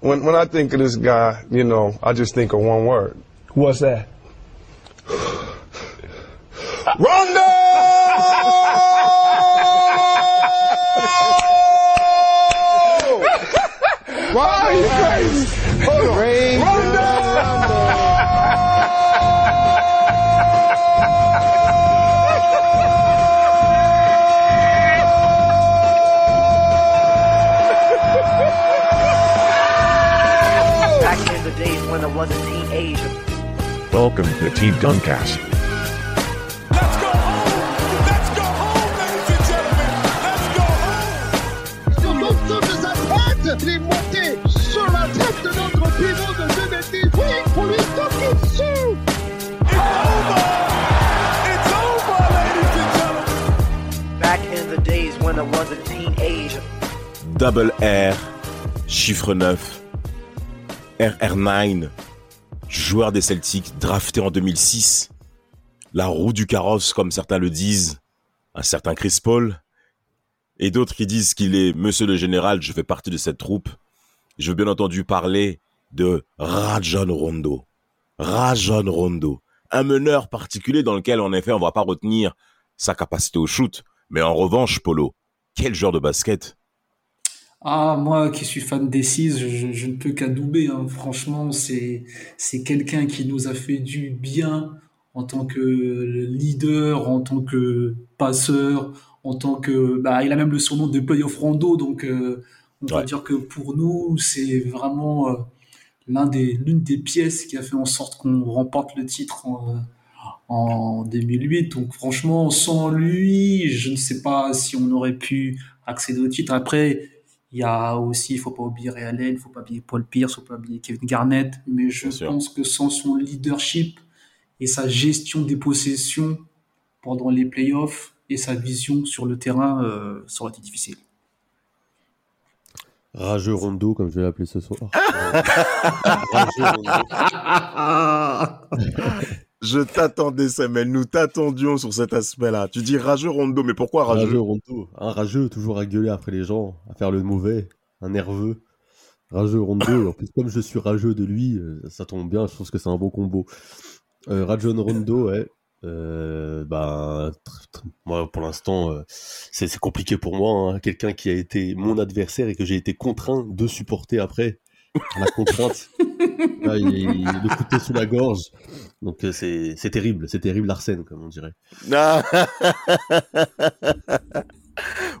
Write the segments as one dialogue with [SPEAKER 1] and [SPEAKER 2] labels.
[SPEAKER 1] when, when I think of this guy, you know, I just think of one word.
[SPEAKER 2] What's that?
[SPEAKER 1] Rondo! Why are you crazy?
[SPEAKER 3] Was a teenager.
[SPEAKER 4] Welcome to Team Duncast.
[SPEAKER 5] Let's go home! Let's go home, ladies and gentlemen! Let's go home!
[SPEAKER 6] sur l'ensemble de sa tête. Il est monté sur la tête de notre pivot de 2 mètres 10. Oui, pour lui taper dessus.
[SPEAKER 5] It's over! It's over, ladies and gentlemen!
[SPEAKER 3] Back in the days when I was a teenager.
[SPEAKER 7] Double R, chiffre 9, RR9, joueur des Celtics, drafté en 2006, la roue du carrosse comme certains le disent, un certain Chris Paul, et d'autres qui disent qu'il est Monsieur le Général, je fais partie de cette troupe. Je veux bien entendu parler de Rajon Rondo. Rajon Rondo, un meneur particulier dans lequel en effet on va pas retenir sa capacité au shoot, mais en revanche Polo, quel joueur de basket
[SPEAKER 8] Ah, moi qui suis fan des Six, je, je ne peux qu'adouber. Hein. Franchement, c'est c'est quelqu'un qui nous a fait du bien en tant que leader, en tant que passeur, en tant que bah, il a même le surnom de playoff Rondo, donc euh, on va
[SPEAKER 7] Ouais.
[SPEAKER 8] dire que pour nous, c'est vraiment euh, l'un des l'une des pièces qui a fait en sorte qu'on remporte le titre en, en 2008. Donc franchement, sans lui, je ne sais pas si on aurait pu accéder au titre. Après, il y a aussi, il faut pas oublier Ray Allen, il faut pas oublier Paul Pierce, il faut pas oublier Kevin Garnett. Mais je
[SPEAKER 7] Bien sûr.
[SPEAKER 8] pense que sans son leadership et sa gestion des possessions pendant les playoffs et sa vision sur le terrain, euh, ça aurait été difficile.
[SPEAKER 9] Rageux Rondo, comme je vais l'appeler ce soir. Rageux Rondo.
[SPEAKER 7] Je t'attendais, Samuel. Nous t'attendions sur cet aspect-là. Tu dis rageux Rondo, mais pourquoi rageux,
[SPEAKER 9] Rageux Rondo. Un rageux, toujours à gueuler après les gens, à faire le mauvais, un nerveux. Rageux Rondo. Comme je suis rageux de lui, euh, ça tombe bien, je pense que c'est un beau combo. Euh, Rajon Rondo, ouais. Euh, bah, moi, pour l'instant, euh, c'est c'est compliqué pour moi. hein. Quelqu'un qui a été mon adversaire et que j'ai été contraint de supporter après. La contrainte. Là, il, il- le couteau sous la gorge. Donc, euh, c'est terrible. C'est terrible, Arsène, comme on dirait.
[SPEAKER 7] Ah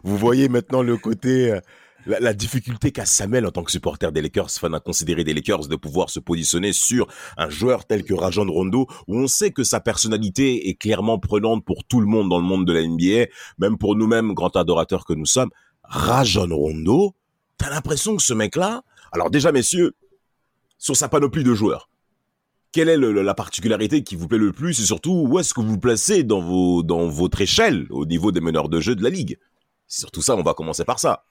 [SPEAKER 7] Vous voyez maintenant le côté, euh, la, la difficulté qu'a Samuel en tant que supporter des Lakers, fan à considérer des Lakers, de pouvoir se positionner sur un joueur tel que Rajon Rondo, où on sait que sa personnalité est clairement prenante pour tout le monde dans le monde de la NBA, même pour nous-mêmes, grands adorateurs que nous sommes. Rajon Rondo, t'as l'impression que ce mec-là, alors déjà messieurs, sur sa panoplie de joueurs, quelle est la particularité qui vous plaît le plus et surtout où est-ce que vous placez dans, votre échelle au niveau des meneurs de jeu de la ligue? C'est surtout ça, on va commencer par ça.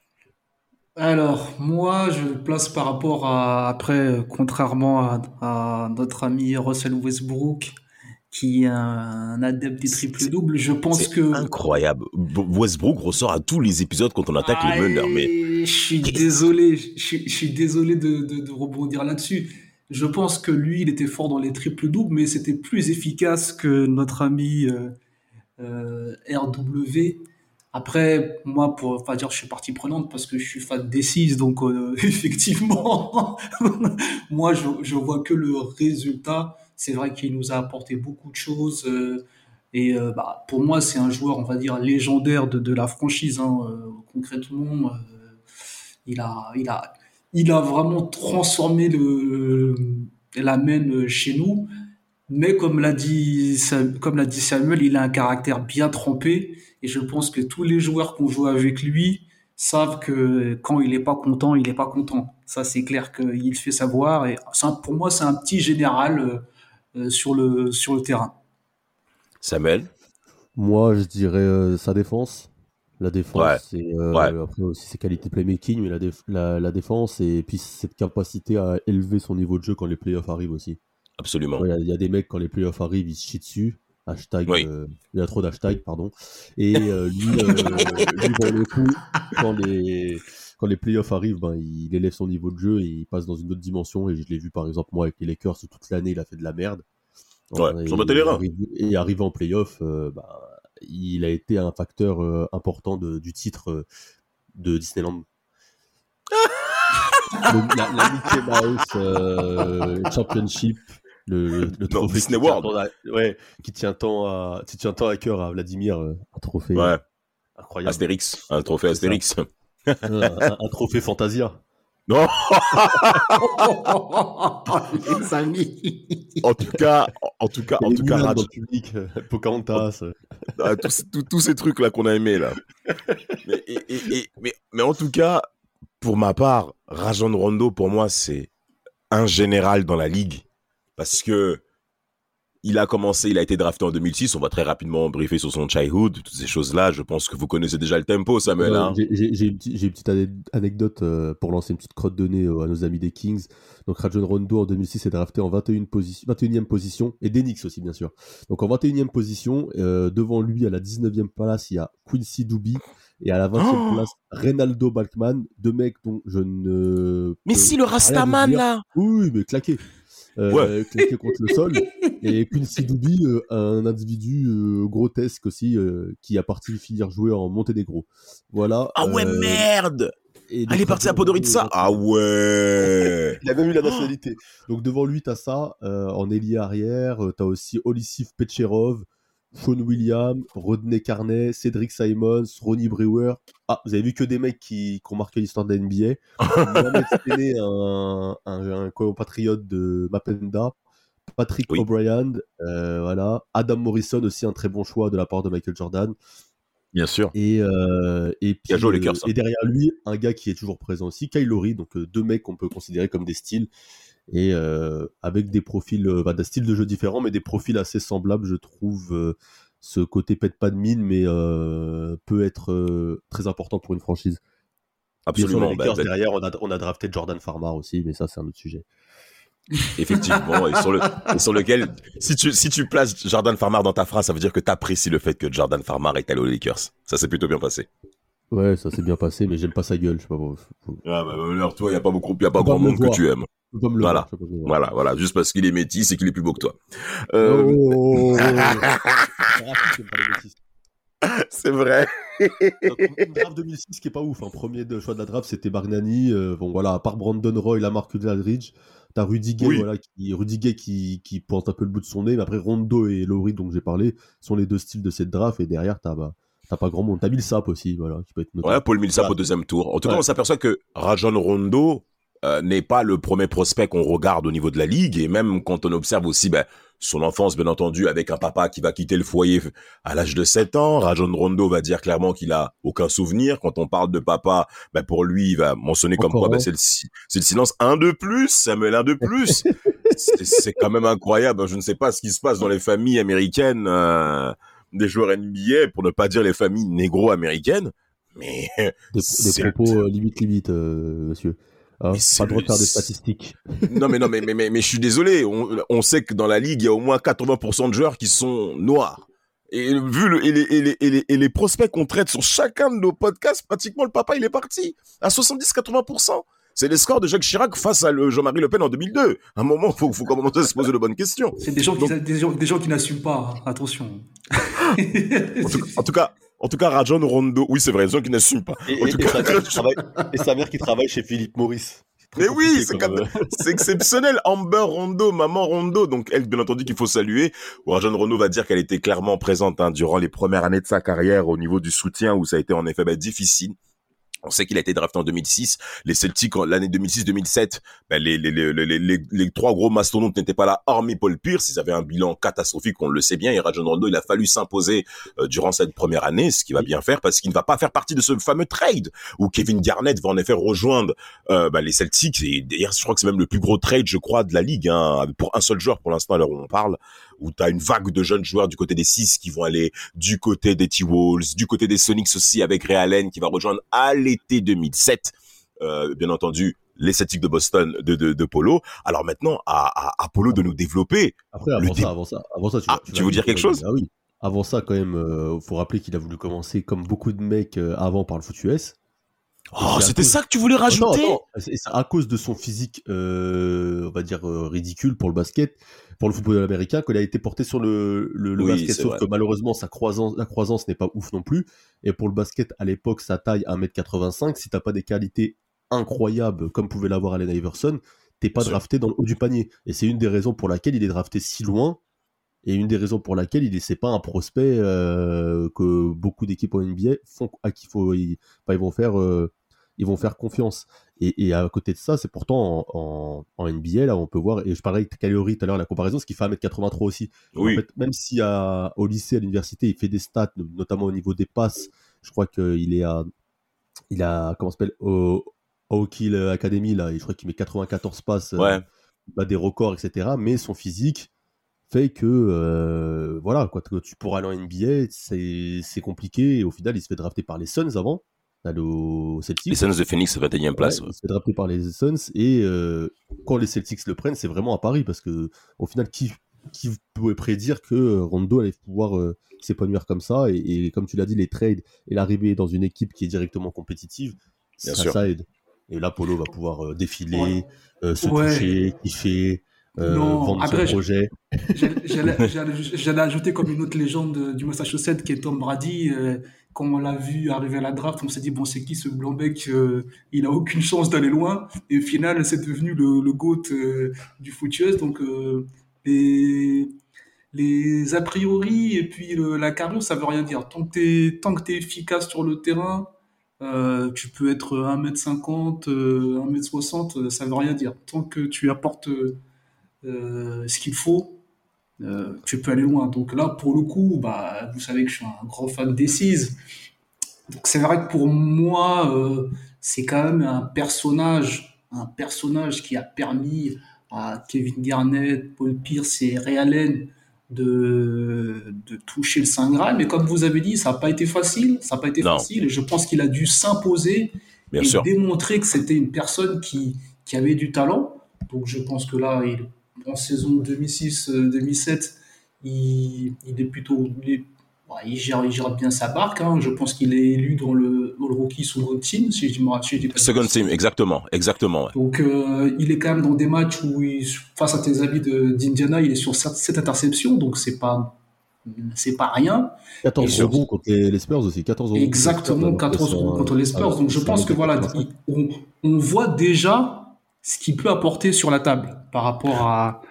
[SPEAKER 8] Alors, moi, je place par rapport à, après, euh, contrairement à notre ami Russell Westbrook, qui est un adepte des triples-doubles, je pense que...
[SPEAKER 7] incroyable. Westbrook ressort à tous les épisodes quand on attaque les meneurs, mais
[SPEAKER 8] Je suis désolé, je, suis- je suis désolé de, de- de rebondir là-dessus. Je pense que lui, il était fort dans les triples-doubles, mais c'était plus efficace que notre ami euh, euh, RW. Après, moi, pour pas dire que je suis partie prenante parce que je suis fan des six, donc euh, effectivement, moi, je, je vois que le résultat. C'est vrai qu'il nous a apporté beaucoup de choses. euh, et euh, bah, pour moi, c'est un joueur, on va dire, légendaire de, la franchise. hein, euh, concrètement, il, a, il, a, il a vraiment transformé la main chez nous. Mais comme l'a dit, comme l'a dit Samuel, il a un caractère bien trempé. Et je pense que tous les joueurs qui ont joué avec lui savent que quand il n'est pas content, il n'est pas content. Ça, c'est clair qu'il fait savoir. Et pour moi, c'est un petit général sur, le, sur le terrain.
[SPEAKER 7] Samuel
[SPEAKER 9] Moi, je dirais euh, sa défense. La défense,
[SPEAKER 7] Ouais.
[SPEAKER 9] c'est euh,
[SPEAKER 7] Ouais.
[SPEAKER 9] après aussi ses qualités playmaking, mais la, déf- la, la défense et puis cette capacité à élever son niveau de jeu quand les playoffs arrivent aussi.
[SPEAKER 7] Absolument.
[SPEAKER 9] Ouais, Il y, y a des mecs quand les playoffs arrivent, ils se chient dessus. Hashtag,
[SPEAKER 7] Oui.
[SPEAKER 9] euh, il y a trop d'hashtags, pardon. Et euh, lui, euh, lui, pour le coup, quand les, quand les playoffs arrivent, ben, il élève son niveau de jeu et il passe dans une autre dimension. Et je l'ai vu par exemple, moi, avec les Lakers, toute l'année, il a fait de la merde.
[SPEAKER 7] Ouais,
[SPEAKER 9] et,
[SPEAKER 7] battu les reins.
[SPEAKER 9] arrivé- Et arrivé en playoff, bah, il a été un facteur important de- du titre de Disneyland. La, la Mickey Mouse Championship, le, le trophée
[SPEAKER 7] Disney
[SPEAKER 9] qui
[SPEAKER 7] World.
[SPEAKER 9] à- ouais, qui tient tant à, qui tient tant à cœur à Vladimir, euh, un trophée
[SPEAKER 7] Ouais.
[SPEAKER 9] incroyable,
[SPEAKER 7] Astérix, un trophée Astérix.
[SPEAKER 9] un, un- un trophée Fantasia.
[SPEAKER 7] Non,
[SPEAKER 8] Les amis.
[SPEAKER 7] en tout cas, en tout cas, en tout cas, Raj-
[SPEAKER 9] public, euh, Pocahontas.
[SPEAKER 7] Ah, tous, tous- tous ces trucs là qu'on a aimés là. mais, et- et- et- mais, mais en tout cas, pour ma part, Rajon Rondo pour moi c'est un général dans la ligue parce que il a commencé, il a été drafté en 2006. On va très rapidement briefer sur son childhood, toutes ces choses là. Je pense que vous connaissez déjà le tempo, Samuel. Hein.
[SPEAKER 9] j'ai- une, petite- anecdote euh, pour lancer une petite crotte de nez euh, à nos amis des Kings. Donc Rajon Rondo en 2006 est drafté en 21 position, 21e position, et des Knicks aussi bien sûr. Donc en 21e position, euh, devant lui à la 19e place, il y a Quincy Douby, et à la 20e
[SPEAKER 7] Oh
[SPEAKER 9] place, Reynaldo Balkman, deux mecs dont je ne...
[SPEAKER 7] Mais
[SPEAKER 9] peux
[SPEAKER 7] si le Rastaman là.
[SPEAKER 9] Oui, mais claqué. Euh,
[SPEAKER 7] Ouais.
[SPEAKER 9] claqué contre le sol. Et Quincy Douby, euh, un individu euh, grotesque aussi, euh, qui a parti finir jouer en Monténégro. Voilà.
[SPEAKER 7] Ah ouais
[SPEAKER 9] euh,
[SPEAKER 7] merde.
[SPEAKER 9] et
[SPEAKER 7] Elle est
[SPEAKER 9] donc,
[SPEAKER 7] partie à Podorica. Ah ouais.
[SPEAKER 9] il a même eu la nationalité. Donc devant lui, t'as ça. en ailier arrière, t'as aussi Olissif Pecherov, Sean Williams, Rodney Carney, Cédric Simons, Ronnie Brewer. Ah, vous avez vu que des mecs qui, qui ont marqué l'histoire de la NBA. Mohamed un, un, un compatriote de Mapenda. Patrick
[SPEAKER 7] Oui.
[SPEAKER 9] O'Brien, euh, voilà. Adam Morrison aussi un très bon choix de la part de Michael Jordan.
[SPEAKER 7] Bien sûr.
[SPEAKER 9] Et, euh, et, puis, euh,
[SPEAKER 7] Lakers, hein.
[SPEAKER 9] et derrière lui, un gars qui est toujours présent aussi, Kyle Lowry, donc deux mecs qu'on peut considérer comme des styles, et euh, avec des profils, euh, bah, des styles de jeu différents, mais des profils assez semblables, je trouve. euh, ce côté pète pas de mine, mais euh, peut être très important pour une franchise. Sûr,
[SPEAKER 7] Absolument. bah, bah,
[SPEAKER 9] derrière, on a, on a drafté Jordan Farmar aussi, mais ça, c'est un autre sujet.
[SPEAKER 7] Effectivement, et sur, le, et sur lequel, si tu, si tu places Jordan Farmar dans ta phrase, ça veut dire que tu apprécies le fait que Jordan Farmar est allé aux Lakers. Ça s'est plutôt bien passé.
[SPEAKER 9] Ouais, ça s'est bien passé, mais j'aime pas sa gueule, je sais pas.
[SPEAKER 7] Ah bah, alors, toi, il n'y a pas beaucoup, il y a pas grand monde que tu aimes.
[SPEAKER 9] le
[SPEAKER 7] Voilà.
[SPEAKER 9] voir.
[SPEAKER 7] Voilà, voilà, juste parce qu'il est métis et qu'il est plus beau que toi. Euh,
[SPEAKER 9] Oh. C'est de de
[SPEAKER 7] vrai.
[SPEAKER 9] Une draft 2006 qui est pas ouf. Un premier de, choix de la draft, c'était Bargnani. Euh, bon, voilà, à part Brandon Roy, la marque Aldridge, t'as Rudy Gay,
[SPEAKER 7] Oui.
[SPEAKER 9] voilà, qui, Rudy Gay qui, qui pointe un peu le bout de son nez. Mais après, Rondo et Lowry, dont j'ai parlé, sont les deux styles de cette draft. Et derrière, t'as bah, t'as pas grand monde. T'as Millsap aussi, voilà, qui peut être noté.
[SPEAKER 7] Ouais, Paul Millsap
[SPEAKER 9] Voilà.
[SPEAKER 7] au deuxième tour. En tout cas, on s'aperçoit que Rajon Rondo euh, n'est pas le premier prospect qu'on regarde au niveau de la ligue. Et même quand on observe aussi ben, son enfance, bien entendu, avec un papa qui va quitter le foyer à l'âge de 7 ans. Rajon Rondo va dire clairement qu'il a aucun souvenir. Quand on parle de papa, ben, pour lui, il va mentionner comme quoi ben, c'est le, si- le silence. Un de plus, Samuel, un de plus. c'est c'est quand même incroyable. Je ne sais pas ce qui se passe dans les familles américaines euh, des joueurs NBA, pour ne pas dire les familles négro-américaines. Mais
[SPEAKER 9] Des, propos euh, limite, limite, euh, monsieur. Hein, pas le droit de faire des statistiques.
[SPEAKER 7] non mais non mais mais mais, mais je suis désolé. On, on sait que dans la ligue il y a au moins 80% de joueurs qui sont noirs. Et vu le, et, les, et, les, et, les, et les prospects qu'on traite sur chacun de nos podcasts, pratiquement le papa il est parti à 70-80%. C'est les scores de Jacques Chirac face à le Jean-Marie Le Pen en 2002. À un moment, faut, faut commencer à se poser de bonnes questions.
[SPEAKER 8] C'est des gens qui,
[SPEAKER 7] Donc-
[SPEAKER 8] des gens, des gens qui n'assument pas. hein. Attention.
[SPEAKER 7] En tout, en tout cas, en tout cas, Rajon Rondo, oui c'est vrai, des gens qui n'assument pas.
[SPEAKER 9] Et,
[SPEAKER 7] En
[SPEAKER 9] et-
[SPEAKER 7] tout
[SPEAKER 9] et
[SPEAKER 7] cas,
[SPEAKER 9] sa mère qui travaille, et sa mère qui travaille chez Philippe Maurice.
[SPEAKER 7] Mais oui, c'est
[SPEAKER 9] euh,
[SPEAKER 7] C'est exceptionnel. Amber Rondo, maman Rondo. Donc, elle, bien entendu, qu'il faut saluer. Rajon Rondo va dire qu'elle était clairement présente hein, durant les premières années de sa carrière au niveau du soutien où ça a été en effet bah, difficile. On sait qu'il a été drafté en 2006. Les Celtics, l'année 2006-2007, ben les, les, les, les, trois gros mastodontes n'étaient pas là, hormis Paul Pierce. Ils avaient un bilan catastrophique, on le sait bien. Et Rajon Rondo, il a fallu s'imposer euh, durant cette première année, ce qui va bien faire parce qu'il ne va pas faire partie de ce fameux trade où Kevin Garnett va en effet rejoindre euh, ben, les Celtics. Et d'ailleurs, je crois que c'est même le plus gros trade, je crois, de la ligue, hein, pour un seul joueur pour l'instant à l'heure où on parle où tu as une vague de jeunes joueurs du côté des Six qui vont aller du côté des T-Wolves, du côté des Sonics aussi avec Ray Allen qui va rejoindre à l'été 2007, euh, bien entendu, les Celtics de Boston de, de, de Polo. Alors maintenant, à, à, à Polo de nous développer.
[SPEAKER 9] Après, avant
[SPEAKER 7] dé-
[SPEAKER 9] ça, avant ça, avant ça, tu,
[SPEAKER 7] Ah, tu veux dire quelque chose?
[SPEAKER 9] Ah oui. Avant ça, quand même, euh, faut rappeler qu'il a voulu commencer comme beaucoup de mecs euh, avant par le foot US.
[SPEAKER 7] Oh, c'était
[SPEAKER 9] cause-
[SPEAKER 7] ça que tu voulais rajouter
[SPEAKER 9] Non, non, c'est à cause de son physique, euh, on va dire euh, ridicule pour le basket, pour le football américain, qu'il a été porté sur le, le, le
[SPEAKER 7] Oui,
[SPEAKER 9] basket. Sauf
[SPEAKER 7] vrai.
[SPEAKER 9] que malheureusement, sa croissance, la croissance n'est pas ouf non plus. Et pour le basket, à l'époque, sa taille 1m85, si t'as pas des qualités incroyables comme pouvait l'avoir Allen Iverson, t'es pas drafté dans le haut du panier. Et c'est une des raisons pour laquelle il est drafté si loin. Et une des raisons pour laquelle il n'est pas un prospect euh, que beaucoup d'équipes en NBA font, à qui faut, ils, vont faire, euh, ils vont faire confiance. Et, et à côté de ça, c'est pourtant en, en, en NBA, là, on peut voir, et je parlais de Calorie tout à l'heure, la comparaison, ce qui fait 1m83 aussi.
[SPEAKER 7] Oui.
[SPEAKER 9] En fait, même si à, au lycée, à l'université, il fait des stats, notamment au niveau des passes, je crois qu'il est à, il a, comment s'appelle, au, au Kill Academy, là, et je crois qu'il met 94 passes, euh,
[SPEAKER 7] Ouais.
[SPEAKER 9] bat des records, etc. Mais son physique fait que, euh, voilà, quoi, tu pourras aller en NBA, c'est c'est compliqué, et au final, il se fait drafter par les Suns avant, d'aller au Celtics.
[SPEAKER 7] Les Suns de Phoenix, 21e place.
[SPEAKER 9] Ouais, il se fait drafter par les Suns et euh, quand les Celtics le prennent, c'est vraiment à Paris parce que au final, qui, qui pouvait prédire que Rondo allait pouvoir euh, s'épanouir comme ça et, et comme tu l'as dit, les trades et l'arrivée dans une équipe qui est directement compétitive,
[SPEAKER 7] Bien
[SPEAKER 9] ça,
[SPEAKER 7] sûr.
[SPEAKER 9] ça aide. Et là, Polo va pouvoir euh, défiler,
[SPEAKER 8] Ouais.
[SPEAKER 9] euh, se
[SPEAKER 8] Ouais.
[SPEAKER 9] toucher, kiffer, euh,
[SPEAKER 8] Non,
[SPEAKER 9] vendre
[SPEAKER 8] après,
[SPEAKER 9] projet.
[SPEAKER 8] J'allais- ajouter comme une autre légende du Massachusetts qui est Tom Brady. euh, quand on l'a vu arriver à la draft, on s'est dit, bon, c'est qui ce blanc-bec euh, Il a aucune chance d'aller loin. Et au final, c'est devenu le, le GOAT euh, du foot. Donc, euh, les, les a priori et puis la carrure, ça veut rien dire. Tant que tu tant que t'es efficace sur le terrain, euh, tu peux être 1m50, euh, 1m60, euh, ça veut rien dire. Tant que tu apportes ce qu'il faut, euh, tu peux aller loin. Donc là, pour le coup, bah, vous savez que je suis un grand fan des Seas. Donc c'est vrai que pour moi, euh, c'est quand même un personnage, un personnage qui a permis à Kevin Garnett, Paul Pierce et Ray Allen de, de toucher le Saint Graal. Mais comme vous avez dit, ça n'a pas été facile. Ça n'a pas été
[SPEAKER 7] Non.
[SPEAKER 8] facile. Et je pense qu'il a dû s'imposer et
[SPEAKER 7] sûr.
[SPEAKER 8] démontrer que c'était une personne qui, qui avait du talent. Donc je pense que là, il, en saison 2006-2007, il, il est plutôt. Il, est- il gère, il gère bien sa barque. hein. Je pense qu'il est élu dans le, dans le rookie second team, si je me rappelle. si je dis pas de
[SPEAKER 7] Second team, exactement, exactement. ouais.
[SPEAKER 8] Donc euh, il est quand même dans des matchs où, il- face à tes amis d'Indiana, il est sur cette, cette interception, donc c'est pas. C'est pas rien.
[SPEAKER 9] 14
[SPEAKER 8] Et
[SPEAKER 9] rebonds contre les, Spurs aussi. 14 rebonds
[SPEAKER 8] Exactement,
[SPEAKER 9] contre les Spurs,
[SPEAKER 8] 14
[SPEAKER 9] alors que c'est un-
[SPEAKER 8] contre les Spurs.
[SPEAKER 9] alors
[SPEAKER 8] Donc je pense que voilà,
[SPEAKER 9] 85.
[SPEAKER 8] on, on voit déjà ce qu'il peut apporter sur la table par rapport à,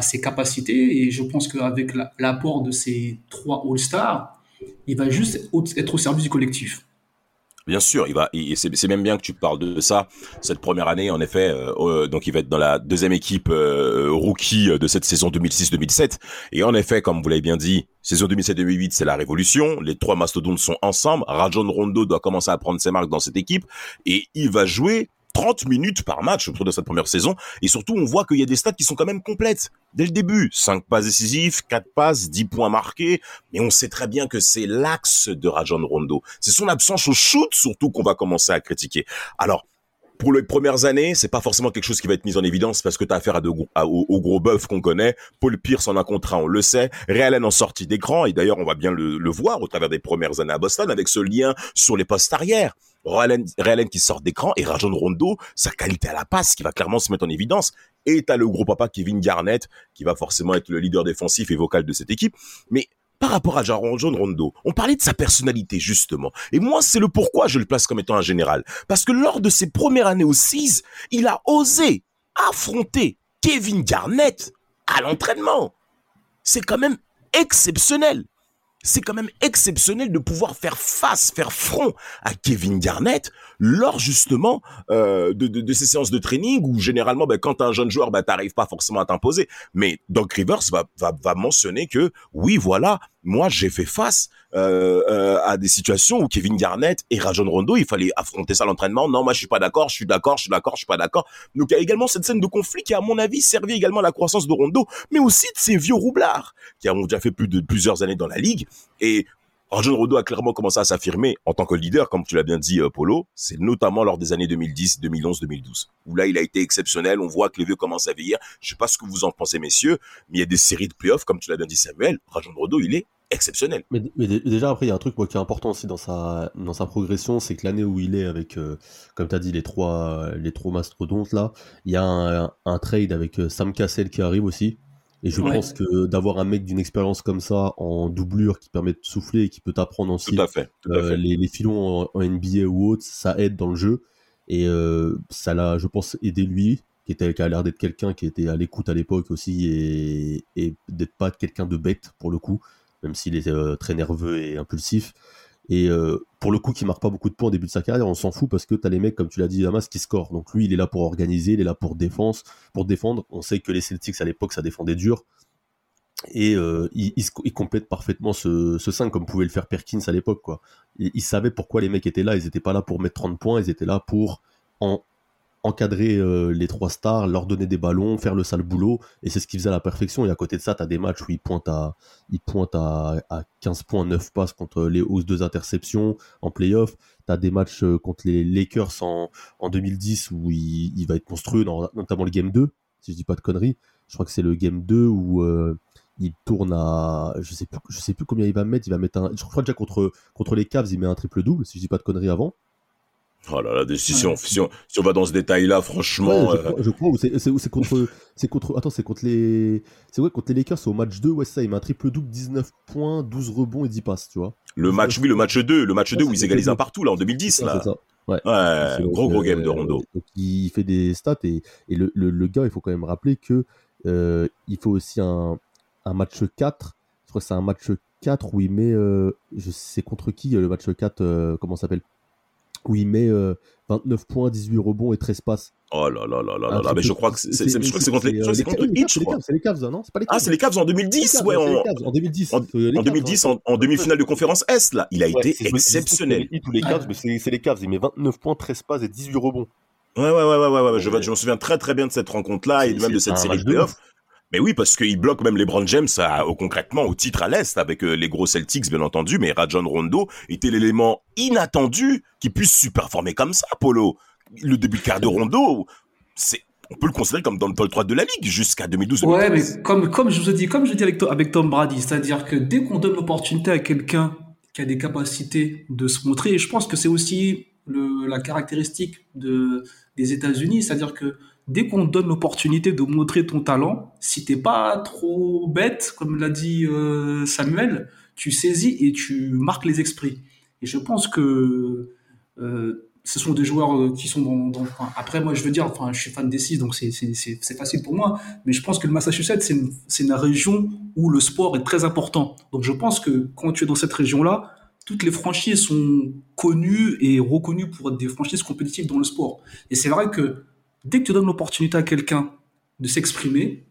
[SPEAKER 8] ses capacités. Et je pense qu'avec la- l'apport de ces trois All-Stars, il va juste être au service du collectif.
[SPEAKER 7] Bien sûr, il va. C'est même bien que tu parles de ça. Cette première année, en effet, euh, euh, donc il va être dans la deuxième équipe euh, rookie de cette saison 2006-2007. Et en effet, comme vous l'avez bien dit, saison 2007-2008, c'est la révolution. Les trois mastodontes sont ensemble. Rajon Rondo doit commencer à prendre ses marques dans cette équipe et il va jouer 30 minutes par match au cours de cette première saison. Et surtout, on voit qu'il y a des stats qui sont quand même complètes. Dès le début, 5 passes décisives, 4 passes, 10 points marqués. Mais on sait très bien que c'est l'axe de Rajon Rondo. C'est son absence au shoot, surtout, qu'on va commencer à critiquer. Alors, pour les premières années, c'est pas forcément quelque chose qui va être mis en évidence parce que tu as affaire à, de au, gros bœuf qu'on connaît. Paul Pierce en un contrat, on le sait. Ray Allen en sortie d'écran. Et d'ailleurs, on va bien le, le voir au travers des premières années à Boston avec ce lien sur les postes arrière. Ray Allen qui sort d'écran et Rajon Rondo, sa qualité à la passe qui va clairement se mettre en évidence. Et t'as le gros papa Kevin Garnett qui va forcément être le leader défensif et vocal de cette équipe. Mais par rapport à Rajon Rondo, on parlait de sa personnalité justement. Et moi, c'est le pourquoi je le place comme étant un général. Parce que lors de ses premières années au 6, il a osé affronter Kevin Garnett à l'entraînement. C'est quand même exceptionnel. C'est quand même exceptionnel de pouvoir faire face, faire front à Kevin Garnett lors justement euh, de, de, ces séances de training où généralement, ben, quand un jeune joueur, ben, t'arrives pas forcément à t'imposer. Mais Doc Rivers va, va, va mentionner que oui, voilà, moi j'ai fait face euh, euh, à des situations où Kevin Garnett et Rajon Rondo, il fallait affronter ça à l'entraînement. Non, moi je suis pas d'accord, je suis d'accord, je suis d'accord, je suis pas d'accord. Donc il y a également cette scène de conflit qui, à mon avis, servi également à la croissance de Rondo, mais aussi de ces vieux roublards qui ont déjà fait plus de plusieurs années dans la ligue. Et Rajon Rondo a clairement commencé à s'affirmer en tant que leader, comme tu l'as bien dit, euh, Polo. C'est notamment lors des années 2010, 2011, 2012, où là, il a été exceptionnel. On voit que les vieux commencent à vieillir. Je sais pas ce que vous en pensez, messieurs, mais il y a des séries de playoffs, comme tu l'as bien dit, Samuel. Rajon Rondo, il est exceptionnel.
[SPEAKER 9] Mais, mais dé- déjà après il y a un truc moi, qui est important aussi dans sa dans sa progression, c'est que l'année où il est avec euh, comme tu as dit les trois les trois mastodontes là, il y a un, un, un trade avec euh, Sam Cassell qui arrive aussi et je
[SPEAKER 8] Ouais.
[SPEAKER 9] pense que d'avoir un mec d'une expérience comme ça en doublure qui permet de souffler et qui peut t'apprendre aussi
[SPEAKER 7] Tout à fait, tout à
[SPEAKER 9] euh, les, les filons en, en NBA ou autre, ça aide dans le jeu et euh, ça l'a je pense aidé lui qui était qui a l'air d'être quelqu'un qui était à l'écoute à l'époque aussi et, et d'être pas quelqu'un de bête pour le coup même s'il est euh, très nerveux et impulsif. Et euh, pour le coup, qui marque pas beaucoup de points au début de sa carrière, on s'en fout parce que t'as les mecs, comme tu l'as dit, Damas, qui scorent. Donc lui, il est là pour organiser, il est là pour défense, pour défendre. On sait que les Celtics à l'époque, ça défendait dur. Et euh, il, complète parfaitement ce, ce 5 comme pouvait le faire Perkins à l'époque. quoi. Il, il savait pourquoi les mecs étaient là. Ils étaient pas là pour mettre 30 points, ils étaient là pour en, encadrer euh, les trois stars, leur donner des ballons, faire le sale boulot, et c'est ce qu'il faisait à la perfection. Et à côté de ça, tu as des matchs où il pointe à, il pointe à, à 15 points, 9 passes contre les hausses deux interceptions en playoff. Tu as des matchs euh, contre les Lakers en, en 2010 où il, va être monstrueux, notamment le game 2, si je dis pas de conneries. Je crois que c'est le game 2 où euh, il tourne à, je sais plus, je sais plus combien il va mettre. Il va mettre un, je crois déjà contre, contre les Cavs, il met un triple double, si je dis pas de conneries avant.
[SPEAKER 7] Oh là là, des- si, si on, si, va dans ce détail-là, franchement,
[SPEAKER 9] Ouais, je,
[SPEAKER 7] euh,
[SPEAKER 9] je crois, c'est contre, c'est contre, attends, c'est contre les, c'est ouais, contre les Lakers, c'est au match 2, ouais, ça, il met un triple double, 19 points, 12 rebonds et 10 passes, tu vois.
[SPEAKER 7] le match, oui, le match 2, le match
[SPEAKER 9] Ouais,
[SPEAKER 7] 2 où ils égalisent un partout, là, en 2010,
[SPEAKER 9] C'est ça,
[SPEAKER 7] là.
[SPEAKER 9] c'est ça. Ouais.
[SPEAKER 7] Ouais,
[SPEAKER 9] Donc,
[SPEAKER 7] gros, gros
[SPEAKER 9] euh,
[SPEAKER 7] game de Rondo.
[SPEAKER 9] donc, il fait des stats et, et le, le, le gars, il faut quand même rappeler que euh, il faut aussi un, un match 4. Je crois que c'est un match 4 où il met, euh, je sais contre qui le match 4, euh, comment ça s'appelle? Où il met euh, 29 points, 18 rebonds et 13 passes.
[SPEAKER 7] Oh là là là là là mais je crois que c'est, contre les, contre
[SPEAKER 9] euh, Cavs,
[SPEAKER 7] je
[SPEAKER 9] c'est les
[SPEAKER 7] crois.
[SPEAKER 9] Cavs, c'est les Cavs, non C'est pas les Cavs
[SPEAKER 7] Ah, c'est les Cavs en 2010,
[SPEAKER 9] Cavs,
[SPEAKER 7] ouais, en,
[SPEAKER 9] Cavs, en 2010.
[SPEAKER 7] en,
[SPEAKER 9] c'est les
[SPEAKER 7] en
[SPEAKER 9] Cavs,
[SPEAKER 7] 2010,
[SPEAKER 9] hein.
[SPEAKER 7] en, demi-finale de conférence Est, là, il a été exceptionnel.
[SPEAKER 9] c'est les Cavs, mais c'est c'est les Cavs. Il met 29 points, 13 passes et 18 rebonds.
[SPEAKER 7] Ouais, ouais, ouais, ouais, ouais, ouais, je, me souviens très très bien de cette rencontre-là et même de cette série de playoffs. Mais oui, parce qu'il bloque même LeBron James à- au, concrètement au titre à l'Est avec euh, les gros Celtics, bien entendu, mais Rajon Rondo était l'élément inattendu qui puisse superformer comme ça, Polo. Le début de carrière de Rondo, c'est, on peut le considérer comme dans le top 3 de la ligue jusqu'à 2012
[SPEAKER 8] Ouais, mais comme, comme je vous ai dit, comme je dis avec, To- avec Tom Brady, c'est-à-dire que dès qu'on donne l'opportunité à quelqu'un qui a des capacités de se montrer, et je pense que c'est aussi la caractéristique de, des États-Unis, c'est-à-dire que dès qu'on te donne l'opportunité de montrer ton talent, si t'es pas trop bête, comme l'a dit euh, Samuel, tu saisis et tu marques les esprits. Et je pense que euh, ce sont des joueurs euh, qui sont dans, après moi je veux dire enfin je suis fan des six donc c'est facile pour moi mais je pense que le Massachusetts c'est une une région où le sport est très important donc je pense que quand tu es dans cette région là toutes les franchises sont connues et reconnues pour être des franchises compétitives dans le sport et c'est vrai que dès que tu donnes l'opportunité à quelqu'un de s'exprimer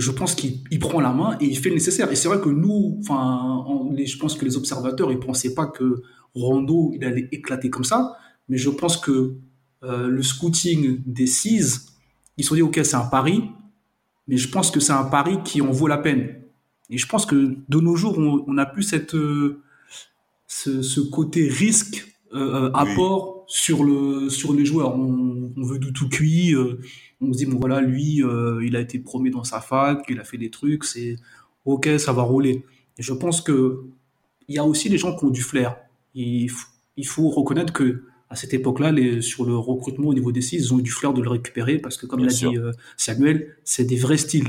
[SPEAKER 8] je pense qu'il il prend la main et il fait le nécessaire. Et c'est vrai que nous, enfin, je pense que les observateurs, ils pensaient pas que Rondo, il allait éclater comme ça. Mais je pense que euh, le scouting des Seas, ils se sont dit, OK, c'est un pari, mais je pense que c'est un pari qui en vaut la peine. Et je pense que de nos jours, on, on a plus cette, euh, ce côté risque, euh, euh, apport sur, le, sur les joueurs. On, on veut du tout cuit. euh, on se dit, bon voilà, lui, euh, il a été promu dans sa fac, il a fait des trucs, c'est OK, ça va rouler. Et je pense que il y a aussi des gens qui ont du flair. Il, il faut reconnaître que à cette époque-là, sur le recrutement au niveau des six, ils ont eu du flair de le récupérer parce que, comme l'a dit euh, Samuel, c'est des vrais styles.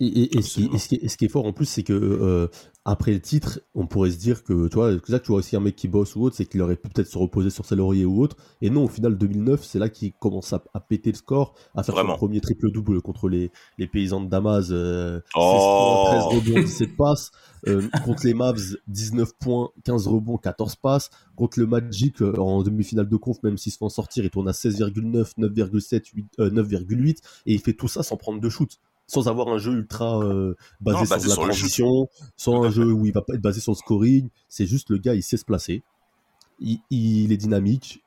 [SPEAKER 9] Et, et- et ce, qui, et ce qui est- et ce qui est fort en plus, c'est que euh, après le titre, on pourrait se dire que tu vois, c'est là que tu vois aussi un mec qui bosse ou autre, c'est qu'il aurait pu peut-être se reposer sur ses lauriers ou autre. Et non, au final, 2009, c'est là qu'il commence à, à péter le score, à faire
[SPEAKER 7] Vraiment.
[SPEAKER 9] son premier triple-double contre les, les paysans de Damas. Euh, 16
[SPEAKER 7] Oh.
[SPEAKER 9] points, 13 rebonds, 17 passes. Euh, contre les Mavs, 19 points, 15 rebonds, 14 passes. Contre le Magic, euh, en demi-finale de conf, même s'il se fait en sortir, il tourne à 16,9, 9,7, 8, euh, 9,8. Et il fait tout ça sans prendre de shoot. Sans avoir un jeu ultra euh, basé,
[SPEAKER 7] Non,
[SPEAKER 9] sur
[SPEAKER 7] basé
[SPEAKER 9] la
[SPEAKER 7] sur
[SPEAKER 9] transition, sans un jeu où il va pas être basé sur le scoring. C'est juste le gars, il sait se placer. Il, il est dynamique.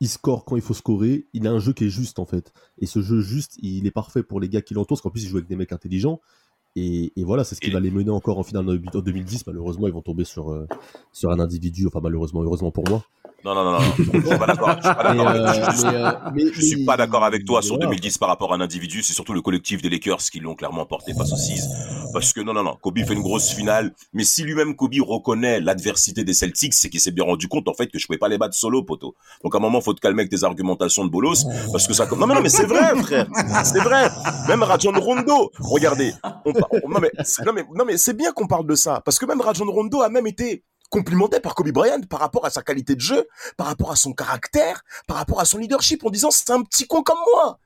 [SPEAKER 9] Il score quand il faut scorer. Il a un jeu qui est juste en fait. Et ce jeu juste, il est parfait pour les gars qui l'entourent, parce qu'en plus, il joue avec des mecs intelligents. Et, et voilà, c'est ce qui va les mener encore en finale en 2010. Malheureusement, ils vont tomber sur, euh, sur un individu. Enfin, malheureusement, heureusement pour moi.
[SPEAKER 7] Non, non, non, non, je suis pas d'accord. Je suis pas d'accord avec je suis- pas d'accord toi sur
[SPEAKER 9] voilà.
[SPEAKER 7] 2010 par rapport à un individu. C'est surtout le collectif des Lakers qui l'ont clairement porté face aux Seas. Parce que non, non, non. Kobe fait une grosse finale. Mais si lui-même Kobe reconnaît l'adversité des Celtics, c'est qu'il s'est bien rendu compte en fait que je pouvais pas les battre solo, poteau. Donc à un moment, faut te calmer avec tes argumentations de bolos. Parce que ça. Non, mais non, mais c'est vrai, frère. C'est vrai. Même Rajon Rondo. Regardez. On Non, mais, c'est- non, mais, non, mais c'est bien qu'on parle de ça. Parce que même Rajon Rondo a même été complimenté par Kobe Bryant par rapport à sa qualité de jeu, par rapport à son caractère, par rapport à son leadership, en disant c'est un petit con comme moi.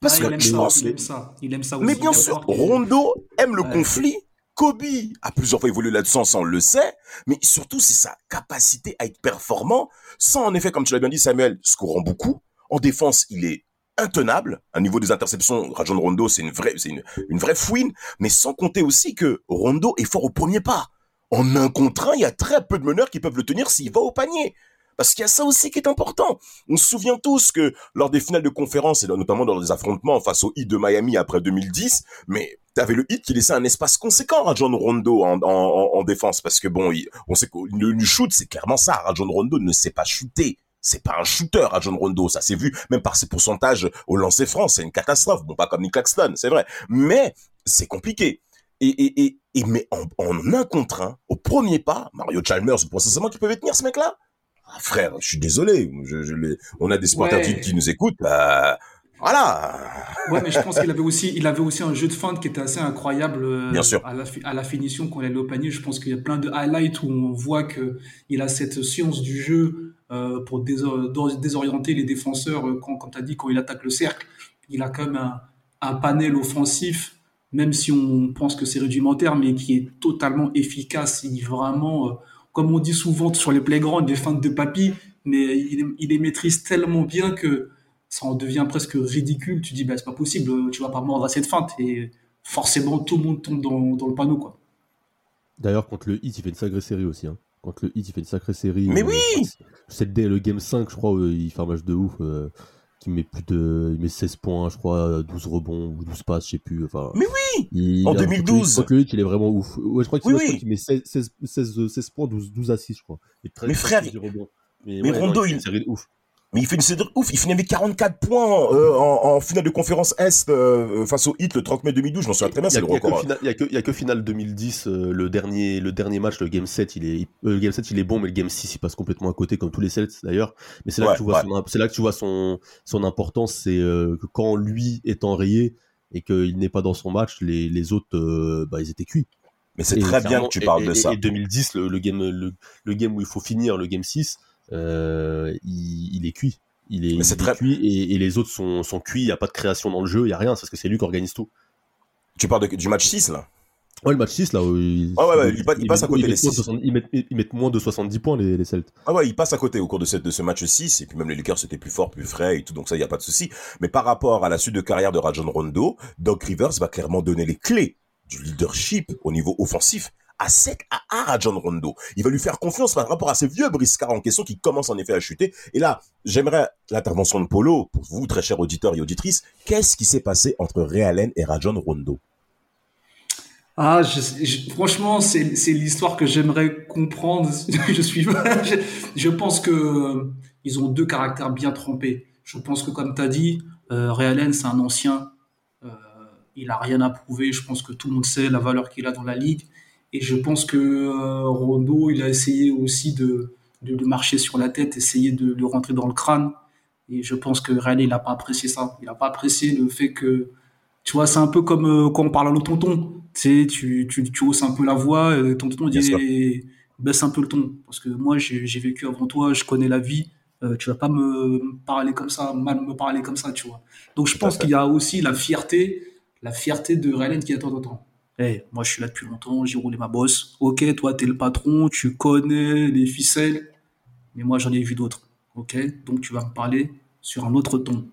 [SPEAKER 7] Parce
[SPEAKER 8] Ah,
[SPEAKER 7] que je
[SPEAKER 8] ça,
[SPEAKER 7] pense,
[SPEAKER 8] il aime ça, il aime ça aussi.
[SPEAKER 7] mais bien sûr, Rondo aime le
[SPEAKER 8] Ouais.
[SPEAKER 7] conflit. Kobe a plusieurs fois évolué là-dessus, on le sait, mais surtout c'est sa capacité à être performant, sans en effet, comme tu l'as bien dit Samuel, scorant beaucoup. En défense, il est intenable. À niveau des interceptions, Rajon Rondo, c'est une vraie, c'est une, une vraie fouine, mais sans compter aussi que Rondo est fort au premier pas. En un contre un, il y a très peu de meneurs qui peuvent le tenir s'il va au panier. Parce qu'il y a ça aussi qui est important. On se souvient tous que lors des finales de conférence, et notamment dans les affrontements face au Heat de Miami après 2010, mais t'avais le Heat qui laissait un espace conséquent à Rajon Rondo en, en, en- en défense. Parce que bon, il- on sait que le, le shoot, c'est clairement ça. Rajon Rondo ne sait pas shooter. C'est pas un shooter, Rajon Rondo. Ça s'est vu, même par ses pourcentages au lancer franc. C'est une catastrophe. Bon, pas comme Nick Claxton, c'est vrai. Mais c'est compliqué. Et, et, et, et mais en, en un contre un, au premier pas, Mario Chalmers, vous pensez seulement qu'il pouvait tenir ce mec-là? Ah, Frère, je suis désolé. Je, je on a des
[SPEAKER 8] Ouais.
[SPEAKER 7] qui, qui nous écoutent. Bah, voilà.
[SPEAKER 8] Ouais, mais je pense qu'il avait aussi, il avait aussi un jeu de feinte qui était assez incroyable euh,
[SPEAKER 7] Bien sûr.
[SPEAKER 8] À, la, fi- à la finition quand il allait au panier. Je pense qu'il y a plein de highlights où on voit que il a cette science du jeu euh, pour désorienter les défenseurs. euh, Quand, quand tu as dit, quand il attaque le cercle, il a quand même un, un panel offensif, même si on pense que c'est rudimentaire, mais qui est totalement efficace. Il vraiment, comme on dit souvent sur les playgrounds, des feintes de papy, mais il, il les maîtrise tellement bien que ça en devient presque ridicule. Tu dis, bah, c'est pas possible, tu vas pas mordre à cette feinte. Et forcément, tout le monde tombe dans, dans le panneau. Quoi.
[SPEAKER 9] D'ailleurs, contre le Heat, il fait une sacrée série aussi. Hein. Contre le Heat, il fait une sacrée série.
[SPEAKER 7] Mais
[SPEAKER 9] euh,
[SPEAKER 7] oui
[SPEAKER 9] C'est le game 5, je crois, euh, il fait un match de ouf. euh, qui met plus de. Il met 16 points, je crois, 12 rebonds ou 12 passes, je sais plus. Enfin,
[SPEAKER 7] Mais oui
[SPEAKER 9] il-
[SPEAKER 7] En
[SPEAKER 9] contre le Heat-
[SPEAKER 7] 2012.
[SPEAKER 9] Contre le Heat, il est vraiment ouf. Ouais, je crois qu'il
[SPEAKER 7] Oui,
[SPEAKER 9] je crois
[SPEAKER 7] oui.
[SPEAKER 9] qu'il met 16, 16, 16, 16 points, 12, 12 assists, je crois. Et 13,
[SPEAKER 7] Mais frère,
[SPEAKER 9] 13 rebonds. Mais,
[SPEAKER 7] mais
[SPEAKER 9] ouais,
[SPEAKER 7] Rondo,
[SPEAKER 9] non,
[SPEAKER 7] il-
[SPEAKER 9] une série de ouf.
[SPEAKER 7] Mais il fait une série ouf. Il finit avec 44 points euh, en, en finale de conférence Est euh, face au Heat le 30 mai 2012. Je m'en souviens très bien,
[SPEAKER 9] Il y a,
[SPEAKER 7] c'est le record.
[SPEAKER 9] final- il y a a que finale 2010, euh, le, dernier, le dernier match, le game 7, il est, euh, le game 7, il est bon, mais le game 6, il passe complètement à côté, comme tous les Celts d'ailleurs. Mais c'est là,
[SPEAKER 7] Ouais,
[SPEAKER 9] que tu vois
[SPEAKER 7] ouais.
[SPEAKER 9] son, c'est là que tu vois son, son importance, c'est euh, que quand lui est enrayé et qu'il n'est pas dans son match, les, les autres, euh, bah, ils étaient cuits.
[SPEAKER 7] Mais c'est très bien que tu parles
[SPEAKER 9] et-
[SPEAKER 7] de
[SPEAKER 9] et-
[SPEAKER 7] ça.
[SPEAKER 9] Et 2010, le, le game, le, le game où il faut finir, le game 6, euh, il, il est cuit. Il est, cuit et, et les autres sont, sont cuits, il n'y a pas de création dans le jeu, il n'y a rien, c'est parce que c'est lui qui organise tout.
[SPEAKER 7] Tu parles de- du match 6 là?
[SPEAKER 9] Ouais, le match 6, là, où il,
[SPEAKER 7] Ouais, ouais, ouais, il passe- il passe à côté
[SPEAKER 9] ils
[SPEAKER 7] des
[SPEAKER 9] mettent moins de
[SPEAKER 7] six.
[SPEAKER 9] 60 ils, mettent, ils mettent moins de 70 points, les, les Celtes.
[SPEAKER 7] Ah ouais, il passe à côté au cours de, cette, de ce match 6, et puis même les Lakers c'était plus fort, plus frais et tout, donc ça, il n'y a pas de souci. Mais par rapport à la suite de carrière de Rajon Rondo, Doc Rivers va clairement donner les clés du leadership au niveau offensif à, cette, à, à Rajon Rondo. Il va lui faire confiance par rapport à ces vieux briscards en question qui commencent en effet à chuter. Et là, j'aimerais l'intervention de Polo, pour vous, très chers auditeurs et auditrices, qu'est-ce qui s'est passé entre Ray et Rajon Rondo?
[SPEAKER 8] Ah, franchement, c'est l'histoire que j'aimerais comprendre. je suis, je pense que euh, ils ont deux caractères bien trempés. Je pense que, comme tu as dit, euh, Ray Allen, c'est un ancien. Euh, il a rien à prouver. Je pense que tout le monde sait la valeur qu'il a dans la ligue. Et je pense que euh, Rondo, il a essayé aussi de, de, de marcher sur la tête, essayer de rentrer dans le crâne. Et je pense que Allen, il n'a pas apprécié ça. Il n'a pas apprécié le fait que, tu vois, c'est un peu comme euh, quand on parle à nos tontons. Tu sais, tu, tu, tu hausses un peu la voix, euh, ton tonton dit eh, baisse un peu le ton. Parce que moi, j'ai vécu avant toi, je connais la vie. Euh, tu vas pas me parler comme ça, mal me parler comme ça, tu vois. Donc je pense qu'il y a aussi la fierté, la fierté de Rylan qui attend, attends, Eh, moi je suis là depuis longtemps, j'ai roulé ma bosse. Ok, toi t'es le patron, tu connais les ficelles, mais moi j'en ai vu d'autres. Ok, donc tu vas me parler sur un autre ton.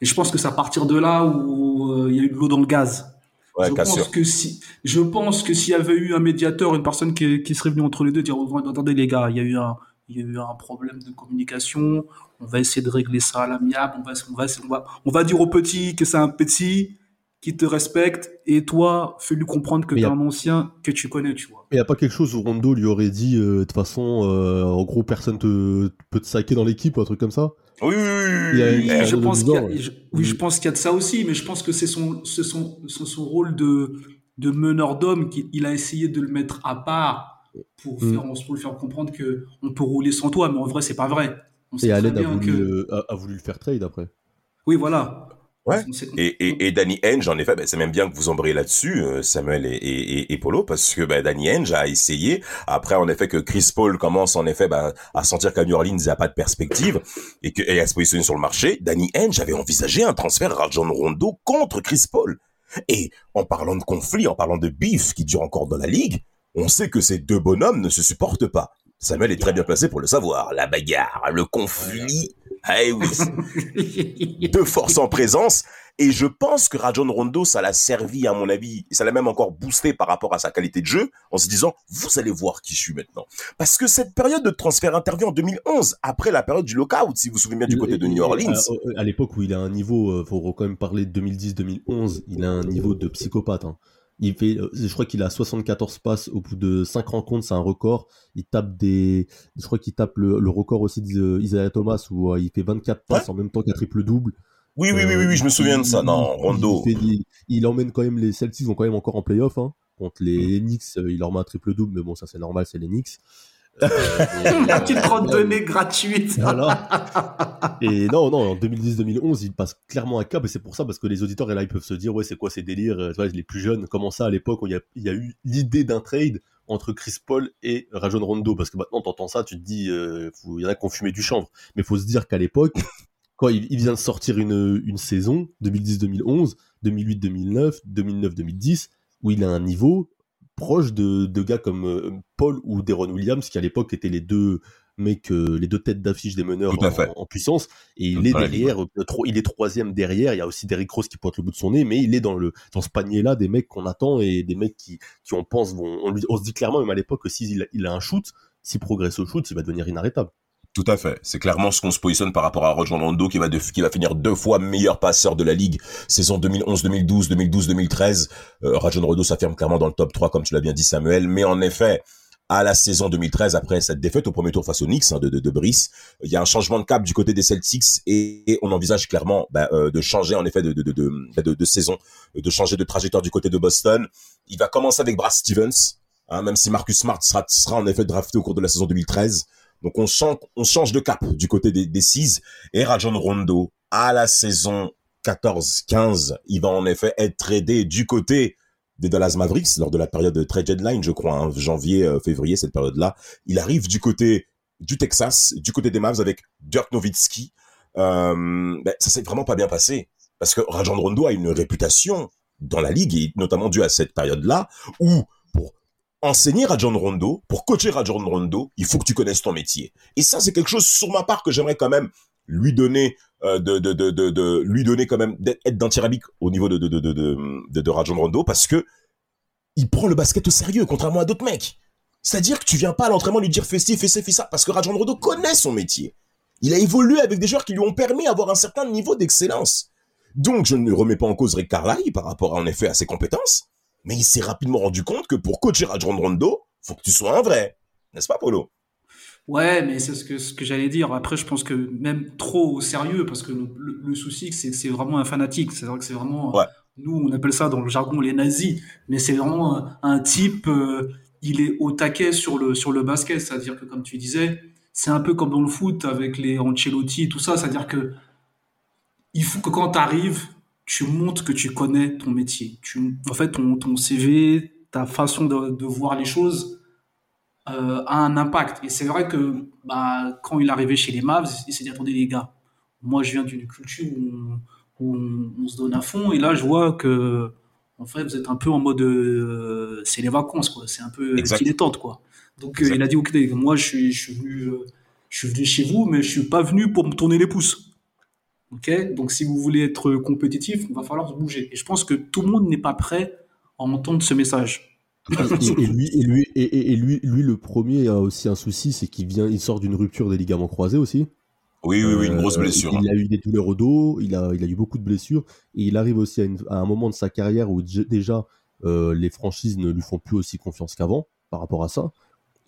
[SPEAKER 8] Et je pense que c'est à partir de là où euh, il y a eu de l'eau dans le gaz.
[SPEAKER 7] Ouais,
[SPEAKER 8] je, pense que si, je pense que s'il y avait eu un médiateur, une personne qui, qui serait venue entre les deux, dire oh, attendez les gars, il y a eu un, il y a eu un problème de communication, on va essayer de régler ça à l'amiable, on va, on, va, on, va, on va dire au petit que c'est un petit qui te respecte, et toi, fais-lui comprendre que
[SPEAKER 9] Mais
[SPEAKER 8] tu es
[SPEAKER 9] y a-
[SPEAKER 8] un ancien que tu connais, tu vois.
[SPEAKER 9] Il n'y a pas quelque chose où Rondo lui aurait dit, euh, de toute façon, euh, en gros, personne te, peut te saquer dans l'équipe ou un truc comme ça?
[SPEAKER 7] Oui, oui, oui, oui.
[SPEAKER 8] Et je
[SPEAKER 9] de
[SPEAKER 8] pense qu'il y a,
[SPEAKER 9] bizarre, ouais.
[SPEAKER 8] je- oui, je pense qu'il y a de ça aussi, mais je pense que c'est son, c'est son, c'est son rôle de, de meneur d'homme qu'il il a essayé de le mettre à part pour,
[SPEAKER 9] Mm.
[SPEAKER 8] faire, pour lui faire comprendre que on peut rouler sans toi, mais en vrai, c'est pas vrai. On sait
[SPEAKER 9] Et Allen a
[SPEAKER 8] bien
[SPEAKER 9] voulu,
[SPEAKER 8] que.
[SPEAKER 9] euh, a, a voulu le faire trade après.
[SPEAKER 8] Oui, voilà.
[SPEAKER 7] Ouais. Et, et, et Danny Henge, en effet, ben, c'est même bien que vous embrayez là-dessus, euh, Samuel et, et, et- Polo, parce que ben, Danny Henge a essayé, après en effet que Chris Paul commence en effet ben, à sentir qu'à New Orleans, il n'y a pas de perspective et, que, et à se positionner sur le marché, Danny Henge avait envisagé un transfert Rajon Rondo contre Chris Paul. Et en parlant de conflit, en parlant de beef qui dure encore dans la ligue, on sait que ces deux bonhommes ne se supportent pas. Samuel est très bien placé pour le savoir. La bagarre, le conflit. Eh oui, deux forces en présence. Et je pense que Rajon Rondo, ça l'a servi, à mon avis, et ça l'a même encore boosté par rapport à sa qualité de jeu, en se disant, vous allez voir qui je suis maintenant. Parce que cette période de transfert intervient en 2011, après la période du lockout, si vous vous souvenez bien du côté de New Orleans.
[SPEAKER 9] À, à l'époque où il a un niveau, euh, faut quand même parler de 2010-2011, il a un niveau de psychopathe. hein. Il fait, euh, je crois qu'il a 74 passes au bout de 5 rencontres, c'est un record. Il tape des, je crois qu'il tape le, le record aussi d'Isaiah Thomas où euh, il fait 24 passes en même temps qu'un triple double.
[SPEAKER 7] Oui, oui, oui, oui, oui, je me souviens de ça. Non, Rondo.
[SPEAKER 9] Il, fait- il- il emmène quand même les Celtics, vont quand même encore en playoff. Hein, contre les
[SPEAKER 7] Mm.
[SPEAKER 9] Knicks, euh, il leur met un triple double, mais bon, ça c'est normal, c'est les Knicks. Euh,
[SPEAKER 8] La petite randonnée gratuite.
[SPEAKER 9] Voilà. Et non, non, en 2010-2011, il passe clairement un cap, et c'est pour ça, parce que les auditeurs, là, ils peuvent se dire, ouais, c'est quoi ces délires euh, Les plus jeunes, comment ça, à l'époque, il y a, eu l'idée d'un trade entre Chris Paul et Rajon Rondo Parce que maintenant, t'entends ça, tu te dis, euh, il y en a qui ont fumé du chanvre. Mais faut se dire qu'à l'époque, quand il, il vient de sortir une, une saison, 2010-2011, 2008-2009, 2009-2010, où il a un niveau proche de, de gars comme euh, Paul ou Deron Williams, qui à l'époque étaient les deux mecs, euh, les deux têtes d'affiche des meneurs en, puissance. Et il est derrière, euh, il est troisième derrière. Il y a aussi Derrick Rose qui pointe le bout de son nez, mais il est dans le dans ce panier-là des mecs qu'on attend et des mecs qui qui on pense vont. On, se dit clairement même à l'époque que s'il il a un shoot, s'il progresse au shoot, il va devenir inarrêtable.
[SPEAKER 7] Tout à fait. C'est clairement ce qu'on se positionne par rapport à Rajon Rondo qui va, qui va finir deux fois meilleur passeur de la ligue. Saison 2011-2012, 2012-2013. Euh, Rajon Rondo s'affirme clairement dans le top 3 comme tu l'as bien dit Samuel. Mais en effet, à la saison 2013, après cette défaite au premier tour face aux Knicks hein, de, de, Brice, il y a un changement de cap du côté des Celtics et, on envisage clairement bah, euh, de changer en effet de, de- de saison, de changer de trajectoire du côté de Boston. Il va commencer avec Brad Stevens, hein, même si Marcus Smart sera, sera en effet drafté au cours de la saison 2013. Donc on change, de cap du côté des, des et Rajon Rondo à la saison 14-15, il va en effet être tradé du côté des Dallas Mavericks lors de la période de trade deadline, je crois, hein, janvier, euh, février, cette période-là. Il arrive du côté du Texas, du côté des Mavs avec Dirk Nowitzki. Euh, ben, ça s'est vraiment pas bien passé parce que Rajon Rondo a une réputation dans la ligue notamment dû à cette période-là où pour enseigner Rajon Rondo, pour coacher Rajon Rondo, il faut que tu connaisses ton métier. Et ça, c'est quelque chose sur ma part que j'aimerais quand même lui donner euh, de, de, lui donner quand même d'être être d'un tyrannique au niveau de de de de de, de, Rajon Rondo parce que il prend le basket au sérieux contrairement à d'autres mecs. C'est-à-dire que tu viens pas à l'entraînement lui dire fais ci, fais ci, fais ça parce que Rajon Rondo connaît son métier. Il a évolué avec des joueurs qui lui ont permis d'avoir un certain niveau d'excellence. Donc je ne remets pas en cause Rick Carlisle par rapport en effet à ses compétences, mais il s'est rapidement rendu compte que pour coacher Rajon Rondo, faut que tu sois un vrai. N'est-ce pas Polo
[SPEAKER 8] Ouais, mais c'est ce que, ce que j'allais dire. Après, je pense que même trop au sérieux, parce que le, le souci, c'est que c'est vraiment un fanatique. C'est vrai que c'est vraiment,
[SPEAKER 7] Ouais.
[SPEAKER 8] nous, on appelle ça dans le jargon les nazis, mais c'est vraiment un, un type, euh, il est au taquet sur le, sur le basket. C'est-à-dire que, comme tu disais, c'est un peu comme dans le foot avec les Ancelotti et tout ça. C'est-à-dire que il faut que quand tu arrives, tu montres que tu connais ton métier. Tu, en fait, ton, ton CV, ta façon de, de voir les choses euh, a un impact. Et c'est vrai que bah, quand il est arrivé chez les Mavs, il s'est dit attendez les gars, moi je viens d'une culture où, on, où on- on se donne à fond, et là je vois que en fait vous êtes un peu en mode euh, c'est les vacances quoi, c'est un peu dilettante quoi. Donc euh, il a dit ok moi je suis, je suis venu euh, je suis venu chez vous, mais je suis pas venu pour me tourner les pouces. Ok, donc si vous voulez être compétitif, il va falloir se bouger. Et je pense que tout le monde n'est pas prêt à entendre ce message.
[SPEAKER 9] Et, et lui, et lui, et, lui, lui, le premier a aussi un souci, c'est qu'il vient, il sort d'une rupture des ligaments croisés aussi.
[SPEAKER 7] Oui, oui, oui, une grosse
[SPEAKER 9] Euh,
[SPEAKER 7] blessure. hein.
[SPEAKER 9] Il a eu des douleurs au dos, il a, il a eu beaucoup de blessures, et il arrive aussi à, une- à un moment de sa carrière où déjà euh, les franchises ne lui font plus aussi confiance qu'avant par rapport à ça.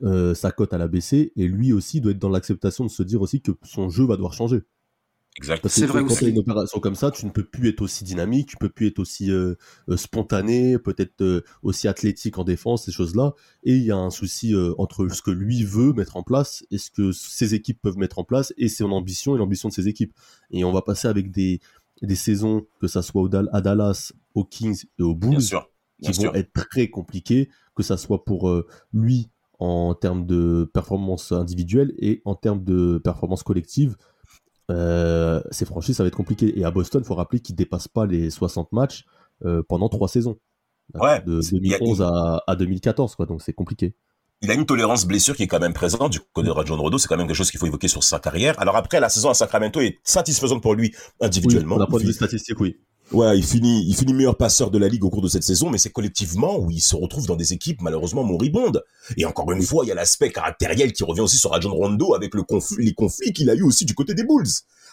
[SPEAKER 9] Euh, sa cote à la baissé, et lui aussi doit être dans l'acceptation de se dire aussi que son jeu va devoir changer.
[SPEAKER 7] Exact.
[SPEAKER 9] Parce que
[SPEAKER 8] C'est vrai
[SPEAKER 9] quand tu as une opération comme ça, tu ne peux plus être aussi dynamique, tu peux plus être aussi euh, euh, spontané, peut-être euh, aussi athlétique en défense, ces choses-là. Et il y a un souci euh, entre ce que lui veut mettre en place et ce que ses équipes peuvent mettre en place et son ambition et l'ambition de ses équipes. Et on va passer avec des, des saisons, que ça soit au Dal- à Dallas, aux Kings et aux Bulls,
[SPEAKER 7] Bien sûr.
[SPEAKER 9] qui
[SPEAKER 7] Bien
[SPEAKER 9] vont
[SPEAKER 7] sûr.
[SPEAKER 9] être très compliquées, que ça soit pour euh, lui en termes de performance individuelle et en termes de performance collective. Euh, ces franchises, ça va être compliqué. Et à Boston, il faut rappeler qu'ils dépassent pas les 60 matchs euh, pendant trois saisons.
[SPEAKER 7] Ouais,
[SPEAKER 9] De
[SPEAKER 7] c'est- il y a-
[SPEAKER 9] 2011 à, à 2014, quoi. Donc c'est compliqué.
[SPEAKER 7] il a une tolérance blessure qui est quand même présente du côté de Rajon Rondo. C'est quand même quelque chose qu'il faut évoquer sur sa carrière. Alors après, la saison à Sacramento est satisfaisante pour lui individuellement.
[SPEAKER 9] Oui, d'un point de vue statistique, oui.
[SPEAKER 7] Ouais, il finit, il finit meilleur passeur de la ligue au cours de cette saison, mais c'est collectivement où il se retrouve dans des équipes malheureusement moribondes. Et encore une fois, il y a l'aspect caractériel qui revient aussi sur Rajon Rondo avec les conflits qu'il a eu aussi du côté des Bulls,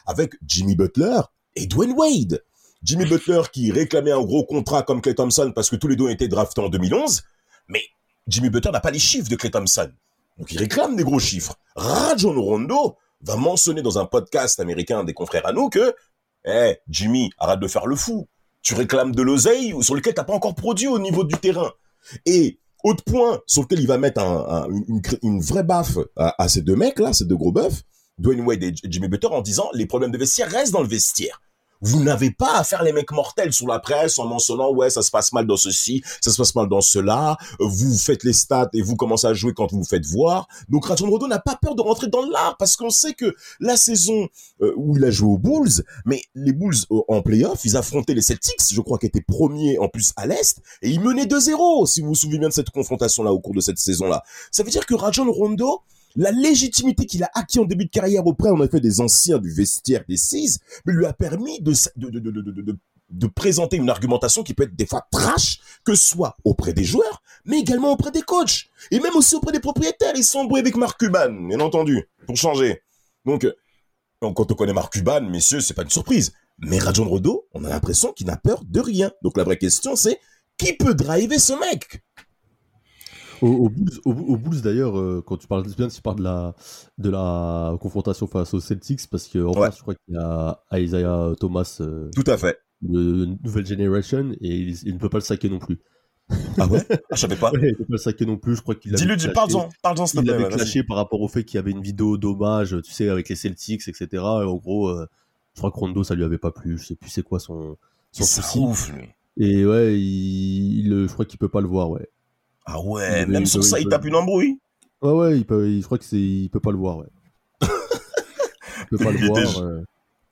[SPEAKER 7] avec Jimmy Butler et Dwayne Wade. Jimmy Butler qui réclamait un gros contrat comme Clay Thompson parce que tous les deux ont été draftés en 2011, mais Jimmy Butler n'a pas les chiffres de Clay Thompson. Donc il réclame des gros chiffres. Rajon Rondo va mentionner dans un podcast américain des confrères à nous que eh, Jimmy, arrête de faire le fou. Tu réclames de l'oseille sur lequel t'as pas encore produit au niveau du terrain. Et autre point sur lequel il va mettre un- un- une, vraie baffe à, ces deux mecs-là, ces deux gros bœufs, Dwayne Wade et Jimmy Butler, en disant les problèmes de vestiaire restent dans le vestiaire. Vous n'avez pas à faire les mecs mortels sur la presse en mentionnant ouais ça se passe mal dans ceci, ça se passe mal dans cela. Vous faites les stats et vous commencez à jouer quand vous vous faites voir. Donc Rajon Rondo n'a pas peur de rentrer dans l'art parce qu'on sait que la saison euh, où il a joué aux Bulls, mais les Bulls euh, en playoff, ils affrontaient les Celtics, je crois qu'ils étaient premiers en plus à l'Est, et ils menaient 2-0, si vous vous souvenez bien de cette confrontation-là au cours de cette saison-là. Ça veut dire que Rajon Rondo, la légitimité qu'il a acquis en début de carrière auprès, en effet, des anciens du vestiaire des Six, lui a permis de, présenter une argumentation qui peut être des fois trash, que ce soit auprès des joueurs, mais également auprès des coachs, et même aussi auprès des propriétaires. Ils sont embrouillés avec Mark Cuban, bien entendu, pour changer. Donc, euh, quand on connaît Mark Cuban, messieurs, c'est pas une surprise. Mais Rajon Rondo, on a l'impression qu'il n'a peur de rien. Donc la vraie question, c'est qui peut driver ce mec?
[SPEAKER 9] Au, Bulls, d'ailleurs, euh, quand tu parles bien, tu parles de la, de la confrontation face aux Celtics, parce qu'en
[SPEAKER 7] Ouais.
[SPEAKER 9] face, je crois qu'il y a Isaiah Thomas, euh,
[SPEAKER 7] Tout à fait.
[SPEAKER 9] le nouvelle generation, et il, il ne peut pas le saquer non plus.
[SPEAKER 7] Ah ouais? Ah, Je savais pas.
[SPEAKER 9] Ouais, il ne peut pas le saquer non plus, je crois qu'il l'avait
[SPEAKER 7] Dis-le, dis,
[SPEAKER 9] clashé.
[SPEAKER 7] parle-en, parle-en, s'il te
[SPEAKER 9] Il
[SPEAKER 7] plaît.
[SPEAKER 9] avait
[SPEAKER 7] ouais, vas-y.
[SPEAKER 9] clashé par rapport au fait qu'il y avait une vidéo d'hommage, tu sais, avec les Celtics, etc. Et en gros, euh, je crois que Rondo, ça lui avait pas plu. Je sais plus c'est quoi son, son souci.
[SPEAKER 7] ouf, lui.
[SPEAKER 9] Et ouais, il, il- je crois qu'il peut pas le voir, ouais.
[SPEAKER 7] Ah ouais, même sur ça, il tape une embrouille.
[SPEAKER 9] Ouais, ouais, il peut, il- je crois que c'est, il peut pas le voir, ouais. il peut pas le
[SPEAKER 7] était-
[SPEAKER 9] voir. euh.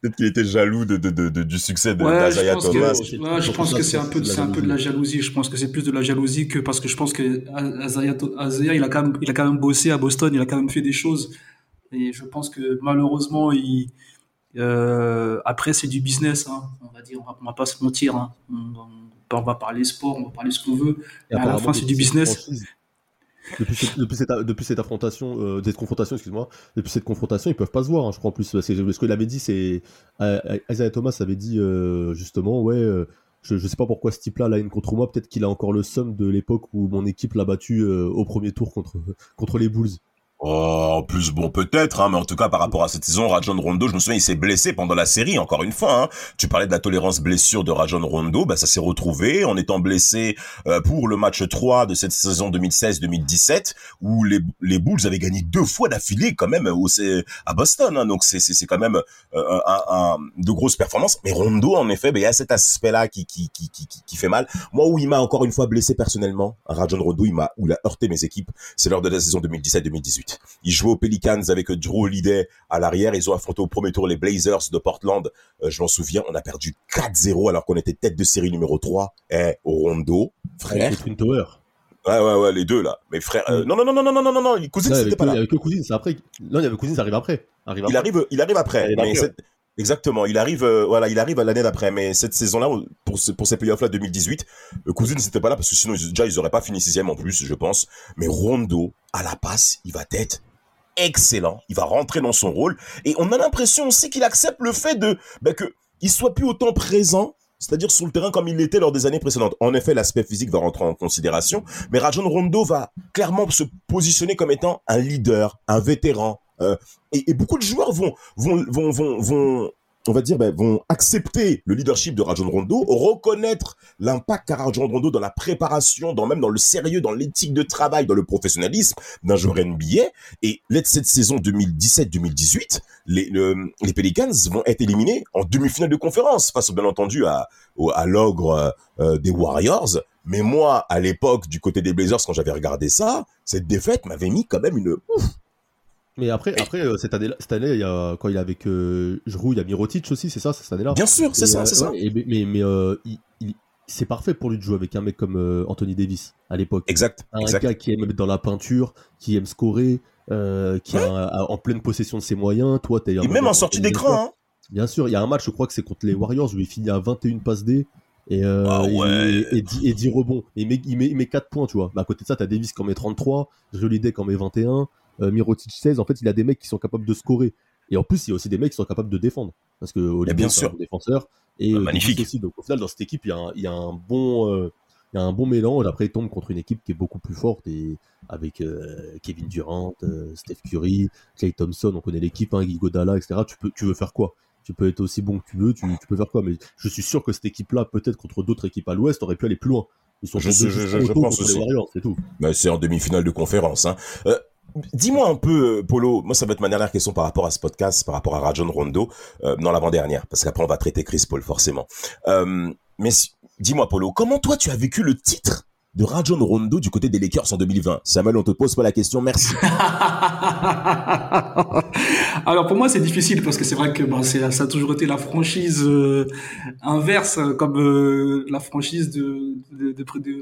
[SPEAKER 7] Peut-être qu'il était jaloux de, de, de, de- du succès de
[SPEAKER 8] Ouais, je
[SPEAKER 7] d'Isaiah
[SPEAKER 8] pense,
[SPEAKER 7] Thomas.
[SPEAKER 8] que, ouais, je pense que c'est un peu, c'est un peu de la jalousie. Je pense que c'est plus de la jalousie que parce que je pense que Isaiah, Isaiah, il a quand même, il a quand même bossé à Boston, il a quand même fait des choses. Et je pense que malheureusement, il, euh, après c'est du business. Hein, on va dire, on va, on va pas se mentir. Hein. On, on- on va parler sport, on va parler ce qu'on veut. Mais à la fin, c'est du business.
[SPEAKER 9] Depuis cette, depuis cette, depuis cette affrontation, euh, cette confrontation, excuse-moi, depuis cette confrontation, ils peuvent pas se voir, hein, je crois en plus. Parce que ce qu'il avait dit, c'est. euh, Isaiah Thomas avait dit euh, justement, ouais, euh, je, je sais pas pourquoi ce type-là a la haine contre moi, peut-être qu'il a encore le somme de l'époque où mon équipe l'a battu euh, au premier tour contre, contre les Bulls.
[SPEAKER 7] Oh, en plus, bon, peut-être, hein, mais en tout cas, par rapport à cette saison, Rajon Rondo, je me souviens, il s'est blessé pendant la série, encore une fois. Hein. Tu parlais de la tolérance blessure de Rajon Rondo, bah, ça s'est retrouvé en étant blessé euh, pour le match 3 de cette saison 2016-2017, où les, les Bulls avaient gagné deux fois d'affilée, quand même, au, à Boston. Hein, donc, c'est, c'est, c'est quand même euh, un, un- de grosses performances. Mais Rondo, en effet, bah, il y a cet aspect-là qui, qui, qui, qui, qui- qui fait mal. Moi, où il m'a encore une fois blessé personnellement, Rajon Rondo, il m'a, où il a heurté mes équipes, c'est lors de la saison 2017-2018. Ils jouaient aux Pelicans avec Drew Holiday à l'arrière. Ils ont affronté au premier tour les Blazers de Portland. Euh, je m'en souviens, on a perdu 4-0 alors qu'on était tête de série numéro 3. Eh, au Rondo, frère.
[SPEAKER 9] Avec les Twin Tower.
[SPEAKER 7] Ouais, ouais, ouais, les deux là. Mais frère, euh, non, non, non, non, non, non, non, non, non, cousins, c'était pas là.
[SPEAKER 9] avec le Cousins, c'est après. Non, il y avait Cousins, ça arrive après. Arrive
[SPEAKER 7] Il
[SPEAKER 9] après.
[SPEAKER 7] arrive, il arrive après.
[SPEAKER 9] Il
[SPEAKER 7] mais
[SPEAKER 9] arrive.
[SPEAKER 7] Exactement, il arrive, euh, voilà, il arrive à l'année d'après. Mais cette saison-là, pour ce, pour ces playoffs-là 2018, le cousin n'était pas là parce que sinon, déjà, ils auraient pas fini sixième en plus, je pense. Mais Rondo, à la passe, il va être excellent. Il va rentrer dans son rôle. Et on a l'impression aussi qu'il accepte le fait de, ben, que il soit plus autant présent. C'est-à-dire sur le terrain comme il l'était lors des années précédentes. En effet, l'aspect physique va rentrer en considération, mais Rajon Rondo va clairement se positionner comme étant un leader, un vétéran. Euh, et, beaucoup de joueurs vont, vont, vont, vont, on va dire, ben, vont accepter le leadership de Rajon Rondo, reconnaître l'impact qu'a Rajon Rondo dans la préparation, dans même dans le sérieux, dans l'éthique de travail, dans le professionnalisme d'un joueur NBA. Et cette saison 2017-2018, les, le- les Pelicans vont être éliminés en demi-finale de conférence face, bien entendu, à, l'ogre euh, des Warriors. Mais moi, à l'époque, du côté des Blazers, quand j'avais regardé ça, cette défaite m'avait mis quand même une...
[SPEAKER 9] Mais après, après euh, cette année, cette année, il y a, quand il est avec euh, Giroud, il y a Mirotic aussi, c'est ça, cette année-là?
[SPEAKER 7] Bien sûr, c'est ça,
[SPEAKER 9] euh,
[SPEAKER 7] c'est ça.
[SPEAKER 9] ouais, et- mais mais euh, il- il- c'est parfait pour lui de jouer avec un mec comme euh, Anthony Davis à l'époque.
[SPEAKER 7] Exact,
[SPEAKER 9] Un
[SPEAKER 7] exact.
[SPEAKER 9] gars qui aime être dans la peinture, qui aime scorer, euh, qui est en pleine possession de ses moyens. Toi, t'es
[SPEAKER 7] Et même en sortie d'écran, hein.
[SPEAKER 9] Bien sûr, il y a un match, je crois que c'est contre les Warriors où il finit à 21 passes D. Et, euh,
[SPEAKER 7] Ah ouais.
[SPEAKER 9] et, et, 10, et 10 rebonds. Et il met, il, met, il met 4 points, tu vois. Mais à côté de ça, t'as Davis qui en met 33, Joliday qui en met 21, euh, Mirotic 16. En fait, il a des mecs qui sont capables de scorer. Et en plus, il y a aussi des mecs qui sont capables de défendre. Parce que Holiday,
[SPEAKER 7] bien sûr.
[SPEAKER 9] un défenseur. Et
[SPEAKER 7] Ah,
[SPEAKER 9] euh,
[SPEAKER 7] magnifique.
[SPEAKER 9] Aussi. Donc au final, dans cette équipe, il y a un, il y a un bon. euh, il y a un bon mélange. Après, il tombe contre une équipe qui est beaucoup plus forte et avec euh, Kevin Durant, euh, Steph Curry, Clay Thompson. On connaît l'équipe, hein, Guy Godala, etc. Tu peux, tu veux faire quoi? Tu peux être aussi bon que tu veux. Tu, tu peux faire quoi? Mais je suis sûr que cette équipe-là, peut-être contre d'autres équipes à l'Ouest, aurait pu aller plus loin. Ils sont
[SPEAKER 7] Je pense aussi.
[SPEAKER 9] c'est tout.
[SPEAKER 7] Mais c'est en demi-finale de conférence. Hein. Euh, Dis-moi un peu, euh, Polo, moi ça va être ma dernière question par rapport à ce podcast, par rapport à Rajon Rondo, euh, non l'avant-dernière, parce qu'après on va traiter Chris Paul forcément. Euh, mais dis-moi Polo, comment toi tu as vécu le titre de Rajon Rondo du côté des Lakers en 2020 Samuel, on te pose pas la question, merci.
[SPEAKER 8] Alors pour moi c'est difficile parce que c'est vrai que bah, ça a toujours été la franchise euh, inverse euh, comme euh, la franchise de,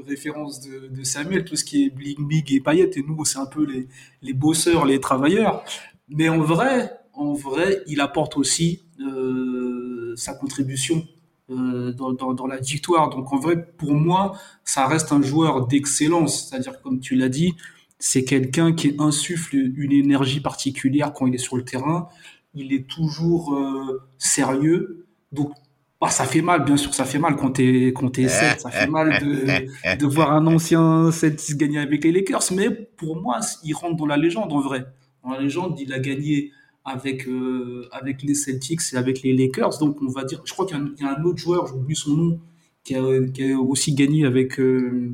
[SPEAKER 8] référence de, Samuel, tout ce qui est bling big et paillettes et nous c'est un peu les, les bosseurs, les travailleurs. Mais en vrai, en vrai, il apporte aussi euh, sa contribution euh, dans, dans, dans la victoire. Donc en vrai, pour moi, ça reste un joueur d'excellence. C'est-à-dire, comme tu l'as dit, c'est quelqu'un qui insuffle une énergie particulière quand il est sur le terrain. Il est toujours euh, sérieux. Donc, bah, ça fait mal, bien sûr, ça fait mal quand t'es quand t'es Celtics. Ça fait mal de, de voir un ancien Celtics gagner avec les Lakers. Mais pour moi, il rentre dans la légende en vrai. Dans la légende, il a gagné avec euh, avec les Celtics et avec les Lakers. Donc, on va dire, je crois qu'il y, a un- il y a un autre joueur, j'oublie son nom, qui a, qui a aussi gagné avec euh,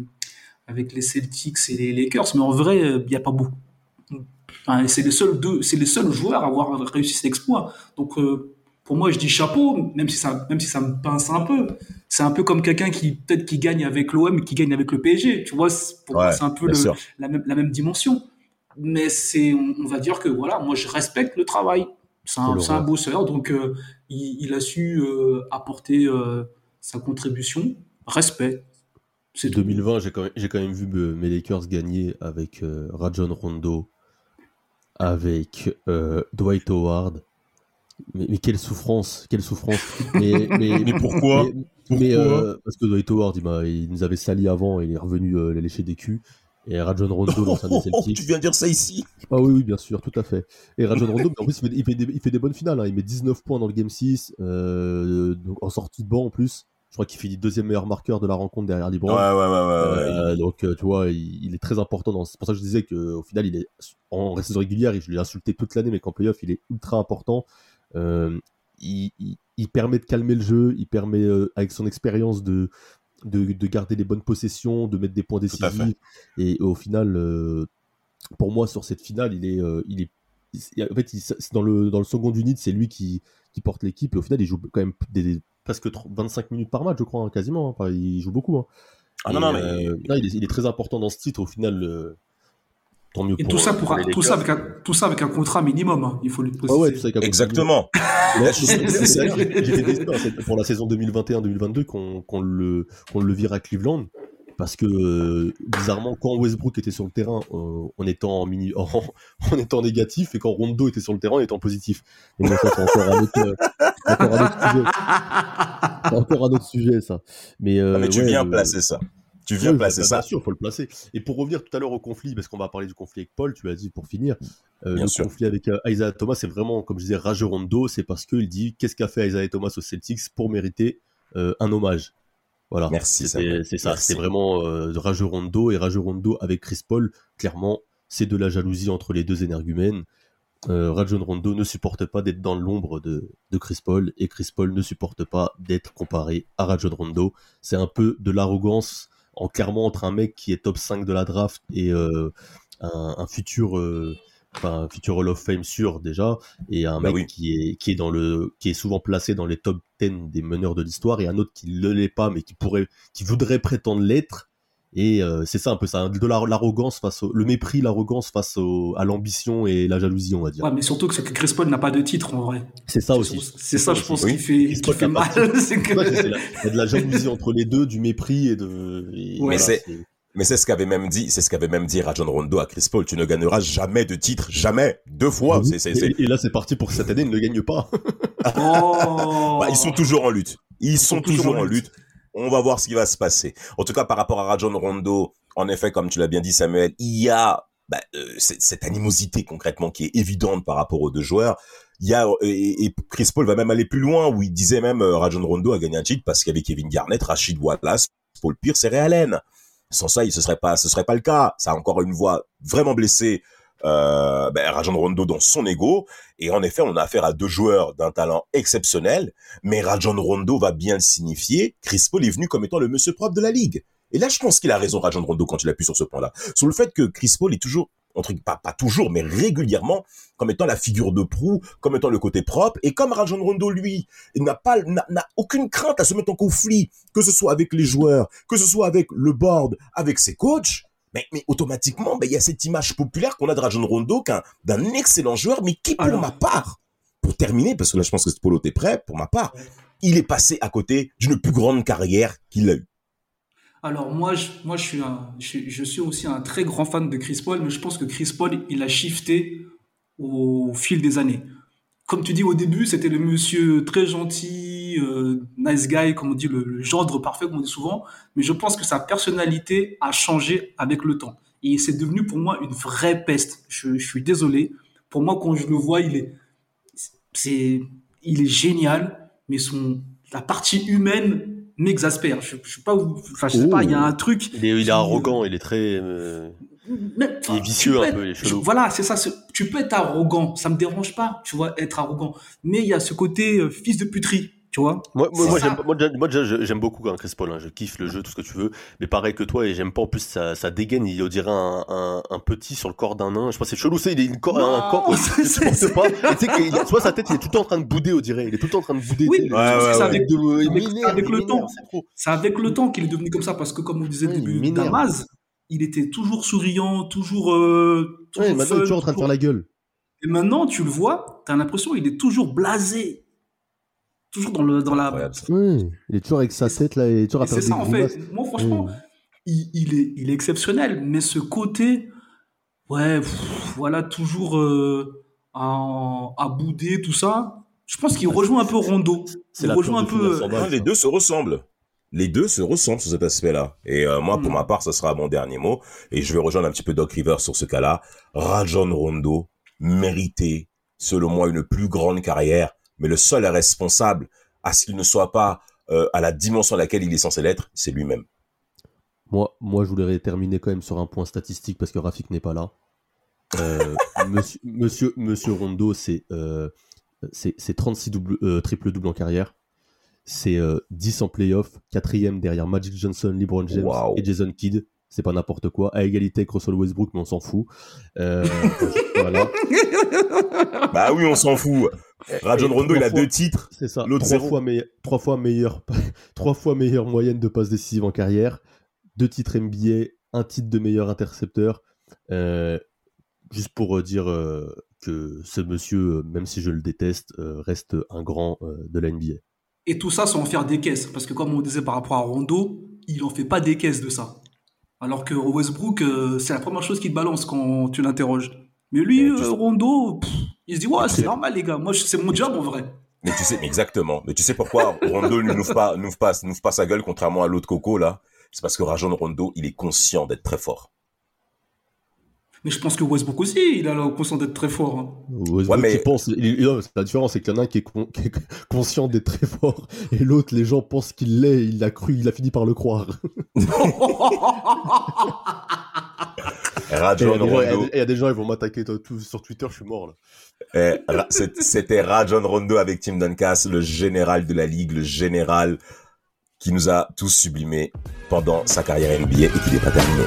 [SPEAKER 8] avec les Celtics et les Lakers, mais en vrai, euh, il n'y a pas beaucoup. Enfin, c'est les seuls deux, c'est les seuls joueurs à avoir réussi cet exploit. Donc, euh, pour moi, je dis chapeau, même si ça, même si ça me pince un peu. C'est un peu comme quelqu'un qui peut-être qui gagne avec l'OM, qui gagne avec le PSG. Tu vois, c'est- moi, un peu
[SPEAKER 7] bien
[SPEAKER 8] le-
[SPEAKER 7] sûr.
[SPEAKER 8] la même, la même dimension. Mais c'est, on, on va dire que voilà, moi, je respecte le travail. C'est un, un bosseur, donc euh, il, il a su euh, apporter euh, sa contribution. Respect. C'est tout.
[SPEAKER 9] 2020, j'ai quand, même- j'ai quand même vu mes Lakers gagner avec euh, Rajon Rondo, avec euh, Dwight Howard. Mais, mais quelle souffrance, quelle souffrance. Mais, mais,
[SPEAKER 7] Mais pourquoi?
[SPEAKER 9] mais- mais,
[SPEAKER 7] Pourquoi?
[SPEAKER 9] euh, Parce que Dwight Howard, il, m'a- il nous avait sali avant, il est revenu euh, les lécher des culs. Et Rajon Rondo, des
[SPEAKER 7] Oh,
[SPEAKER 9] Celtics.
[SPEAKER 7] tu viens dire ça ici
[SPEAKER 9] Ah oui, oui, bien sûr, tout à fait. Et Rajon Rondo, en plus, il fait, il fait des, il fait des bonnes finales. hein. Il met 19 points dans le Game 6, euh, donc en sortie de banc en plus. Je crois qu'il finit deuxième meilleur marqueur de la rencontre derrière LeBron.
[SPEAKER 7] ouais, ouais, ouais. ouais.
[SPEAKER 9] Euh, donc euh, tu vois, il, il est très important. dans- C'est pour ça que je disais qu'au final, il est en saison régulière, je l'ai insulté toute l'année, mais qu'en playoff, il est ultra important. Euh, il, il- il permet de calmer le jeu, il permet, euh, avec son expérience, de, de, de garder les bonnes possessions, de mettre des points décisifs. Et au final, euh, pour moi, sur cette finale, il est, euh, il est, en fait, il- dans le dans le second unit, c'est lui qui, qui porte l'équipe. Et au final, il joue quand même des, des- presque 30 25 minutes par match, je crois, hein, quasiment. hein. Enfin, il joue beaucoup. hein.
[SPEAKER 7] Ah
[SPEAKER 9] Et,
[SPEAKER 7] non, non, mais-
[SPEAKER 9] euh, non, il, est, il est très important dans ce titre. Au final, tant mieux
[SPEAKER 8] Et
[SPEAKER 9] pour
[SPEAKER 8] tout ça,
[SPEAKER 9] euh,
[SPEAKER 8] pour, tout, ça
[SPEAKER 9] Lakers.
[SPEAKER 8] avec un, tout ça avec un contrat minimum, hein, il faut le préciser.
[SPEAKER 9] ouais, tout ça avec un
[SPEAKER 7] Exactement.
[SPEAKER 9] Pour la saison 2021-2022 qu'on qu'on le, qu'on le vire à Cleveland. Parce que, euh, bizarrement, quand Westbrook était sur le terrain euh, en, étant en, mini, en, en étant négatif, et quand Rondo était sur le terrain en étant positif. Bon, ça, c'est encore un autre, euh, encore un autre sujet. C'est encore un autre sujet, ça. Mais, euh,
[SPEAKER 7] Ah, mais tu
[SPEAKER 9] ouais,
[SPEAKER 7] viens placer ça. Tu viens
[SPEAKER 9] oui,
[SPEAKER 7] placer
[SPEAKER 9] bah,
[SPEAKER 7] ça.
[SPEAKER 9] Bien sûr, faut le placer. Et pour revenir tout à l'heure au conflit, parce qu'on va parler du conflit avec Paul, tu l'as dit pour finir. euh,
[SPEAKER 7] Bien
[SPEAKER 9] le
[SPEAKER 7] sûr.
[SPEAKER 9] conflit avec euh, Isaiah Thomas, c'est vraiment, comme je disais, rageux Rondo. C'est parce qu'il dit qu'est-ce qu'a fait Isaiah Thomas aux Celtics pour mériter euh, un hommage? Voilà.
[SPEAKER 7] Merci.
[SPEAKER 9] C'est ça. C'est vraiment euh, rageux Rondo et rageux Rondo avec Chris Paul. Clairement, c'est de la jalousie entre les deux énergumènes. Euh, Rajon Rondo ne supporte pas d'être dans l'ombre de, de Chris Paul et Chris Paul ne supporte pas d'être comparé à Rajon Rondo. C'est un peu de l'arrogance en clairement entre un mec qui est top 5 de la draft et euh, un, un futur euh, enfin un futur Hall of Fame sûr déjà et un
[SPEAKER 7] Bah
[SPEAKER 9] mec
[SPEAKER 7] oui.
[SPEAKER 9] qui est qui est dans le qui est souvent placé dans les top 10 des meneurs de l'histoire et un autre qui ne l'est pas mais qui pourrait qui voudrait prétendre l'être et euh, c'est ça un peu ça de la- l'arrogance face au le mépris l'arrogance face au, à l'ambition et la jalousie on va dire
[SPEAKER 8] Ouais, mais surtout que c'est que Chris Paul n'a pas de titre en vrai.
[SPEAKER 9] c'est ça aussi
[SPEAKER 8] C'est ça, je pense,
[SPEAKER 9] aussi.
[SPEAKER 8] qui fait,
[SPEAKER 9] Chris
[SPEAKER 8] qui
[SPEAKER 9] Paul
[SPEAKER 8] fait
[SPEAKER 9] de
[SPEAKER 8] mal. c'est que-
[SPEAKER 9] Ouais, c'est- c'est la- il y a de la jalousie entre les deux du mépris et de et
[SPEAKER 7] Mais
[SPEAKER 9] voilà,
[SPEAKER 7] c'est- Mais c'est ce qu'avait même dit, c'est ce qu'avait même dit Rajon Rondo à Chris Paul. Tu ne gagneras jamais de titre, jamais, deux fois. C'est, c'est-
[SPEAKER 9] Et, et là, c'est parti pour que cette année, il ne gagne pas.
[SPEAKER 8] Oh.
[SPEAKER 7] Bah, ils sont toujours en lutte. Ils, sont, toujours, en lutte. On va voir ce qui va se passer. En tout cas, par rapport à Rajon Rondo, en effet, comme tu l'as bien dit, Samuel, il y a bah, euh, cette, animosité concrètement qui est évidente par rapport aux deux joueurs. Il y a euh, et, Chris Paul va même aller plus loin où il disait même euh, Rajon Rondo a gagné un titre parce qu'il y avait Kevin Garnett, Rachid Wallace, Paul Pierce et Ray Allen. Sans ça, il ce serait pas, ce serait pas le cas. Ça a encore une voix vraiment blessée. Euh, ben, Rajon Rondo dans son ego. Et en effet on a affaire à deux joueurs d'un talent exceptionnel. Mais Rajon Rondo va bien le signifier. Chris Paul est venu comme étant le monsieur propre de la ligue. Et là je pense qu'il a raison Rajon Rondo quand il appuie sur ce point-là. Sur le fait que Chris Paul est toujours entre pas, pas toujours mais régulièrement comme étant la figure de proue comme étant le côté propre. Et comme Rajon Rondo lui n'a pas n'a aucune crainte à se mettre en conflit que ce soit avec les joueurs que ce soit avec le board avec ses coachs mais, mais automatiquement, ben, il y a cette image populaire qu'on a de Rajon Rondo d'un excellent joueur, mais qui, pour
[SPEAKER 8] Alors.
[SPEAKER 7] ma part, pour terminer, parce que là, je pense que Polo, t'es prêt, pour ma part, il est passé à côté d'une plus grande carrière qu'il a eue.
[SPEAKER 8] Alors moi, je, moi je, suis un, je, suis- je suis aussi un très grand fan de Chris Paul, mais je pense que Chris Paul, il a shifté au fil des années. Comme tu dis au début, c'était le monsieur très gentil, euh, nice guy, comme on dit, le, le gendre parfait, comme on dit souvent, mais je pense que sa personnalité a changé avec le temps. Et c'est devenu pour moi une vraie peste. Je, je suis désolé. Pour moi, quand je le vois, il est, c'est, il est génial, mais son, la partie humaine m'exaspère. Je, je sais pas où, enfin, je sais pas, il y a un truc.
[SPEAKER 9] Il est, il est
[SPEAKER 8] qui-
[SPEAKER 9] arrogant, il est très. euh, il est vicieux
[SPEAKER 8] tu
[SPEAKER 9] un peu, il est
[SPEAKER 8] tu-
[SPEAKER 9] chelou.
[SPEAKER 8] Voilà, c'est ça. Tu peux être arrogant, ça me dérange pas, tu vois, être arrogant. Mais il y a ce côté euh, fils de puterie, tu vois.
[SPEAKER 9] Moi, moi, j'aime, beaucoup hein, Chris Paul. hein. Je kiffe le jeu, tout ce que tu veux. Mais pareil que toi, et j'aime pas en plus sa, sa dégaine. Il dirait un, un, un petit sur le corps d'un nain. Je pense que c'est chelou. C'est, il a une corps, un
[SPEAKER 8] Non,
[SPEAKER 9] corps
[SPEAKER 8] c'est-
[SPEAKER 9] il supporte
[SPEAKER 8] c'est-
[SPEAKER 9] pas. Tu sais tu sa tête, il est tout le temps en train de bouder, on dirait. Il est tout le temps en train de bouder.
[SPEAKER 8] Oui,
[SPEAKER 9] tu
[SPEAKER 8] c'est avec, le temps.
[SPEAKER 9] c'est
[SPEAKER 8] avec le temps qu'il est devenu comme ça, parce que comme on disait au début. Damas, il était toujours souriant, toujours. Euh, toujours
[SPEAKER 9] Ouais, maintenant, il est
[SPEAKER 8] fun,
[SPEAKER 9] toujours en train de faire la gueule.
[SPEAKER 8] Et maintenant, tu le vois, t'as l'impression qu'il est toujours blasé. Toujours dans, le, dans la.
[SPEAKER 9] Ouais, il est toujours avec sa tête là, il est toujours à
[SPEAKER 8] c'est ça, en fait. Moi, franchement, il, il est, il est exceptionnel, mais ce côté, ouais, pff, voilà, toujours euh, à, à bouder, tout ça, je pense qu'il rejoint un peu Rondo.
[SPEAKER 9] C'est
[SPEAKER 8] Il
[SPEAKER 9] la
[SPEAKER 8] rejoint un peu.
[SPEAKER 9] balle,
[SPEAKER 7] les deux se ressemblent. Les deux se ressemblent sur cet aspect-là. Et euh, moi, pour
[SPEAKER 8] Hmm.
[SPEAKER 7] ma part, ce sera mon dernier mot. Et je vais rejoindre un petit peu Doc Rivers sur ce cas-là. Rajon Rondo méritait, selon moi, une plus grande carrière. Mais le seul responsable à ce qu'il ne soit pas euh, à la dimension à laquelle il est censé l'être, c'est lui-même.
[SPEAKER 9] Moi, moi, je voulais terminer quand même sur un point statistique parce que Rafik n'est pas là. Euh, monsieur, monsieur, monsieur Rondo, c'est euh, c'est c'est 36 double, euh, triple-double en carrière. C'est euh, 10 en playoff, quatrième derrière Magic Johnson, LeBron James
[SPEAKER 7] Wow.
[SPEAKER 9] et Jason Kidd. C'est pas n'importe quoi. À égalité avec Russell Westbrook, mais on s'en fout. Euh, voilà.
[SPEAKER 7] Bah oui, on s'en fout. Rajon Rondo, il a
[SPEAKER 9] fois-
[SPEAKER 7] deux titres.
[SPEAKER 9] C'est ça.
[SPEAKER 7] L'autre
[SPEAKER 9] trois fois, trois fois meilleur, trois fois meilleure moyenne de passes décisives en carrière, deux titres NBA, un titre de meilleur intercepteur. Euh, juste pour euh, dire euh, que ce monsieur, euh, même si je le déteste, euh, reste un grand euh, de la NBA.
[SPEAKER 8] Et tout ça sans en faire des caisses. Parce que comme on disait par rapport à Rondo, il en fait pas des caisses de ça. Alors que Westbrook, euh, c'est la première chose qu'il te balance quand tu l'interroges. Mais lui, euh, Rondo, pff, il se dit, ouais, c'est normal, les gars. Moi, c'est mon job en vrai.
[SPEAKER 7] Mais tu sais, exactement. Mais tu sais pourquoi Rondo ne n'ouvre pas, n'ouvre pas, n'ouvre pas sa gueule contrairement à l'autre Coco là? C'est parce que Rajon Rondo, il est conscient d'être très fort.
[SPEAKER 8] Mais je pense que Westbrook aussi, il a la conscience d'être très fort. hein.
[SPEAKER 9] Westbrook,
[SPEAKER 7] Ouais, mais-
[SPEAKER 9] il pense, il- il- non, la différence, c'est qu'il y en a un qui est, con- qui est conscient d'être très fort, et l'autre, les gens pensent qu'il l'est, il l'a cru, il a fini par le croire. Et Il y, a
[SPEAKER 7] Rajon
[SPEAKER 9] il y
[SPEAKER 7] Rondo.
[SPEAKER 9] il y a des gens, ils vont m'attaquer sur Twitter, je suis mort là.
[SPEAKER 7] Eh, C'était Rajon Rondo avec Tim Dunkas, le général de la ligue, le général qui nous a tous sublimés pendant sa carrière NBA et qui n'est pas terminée.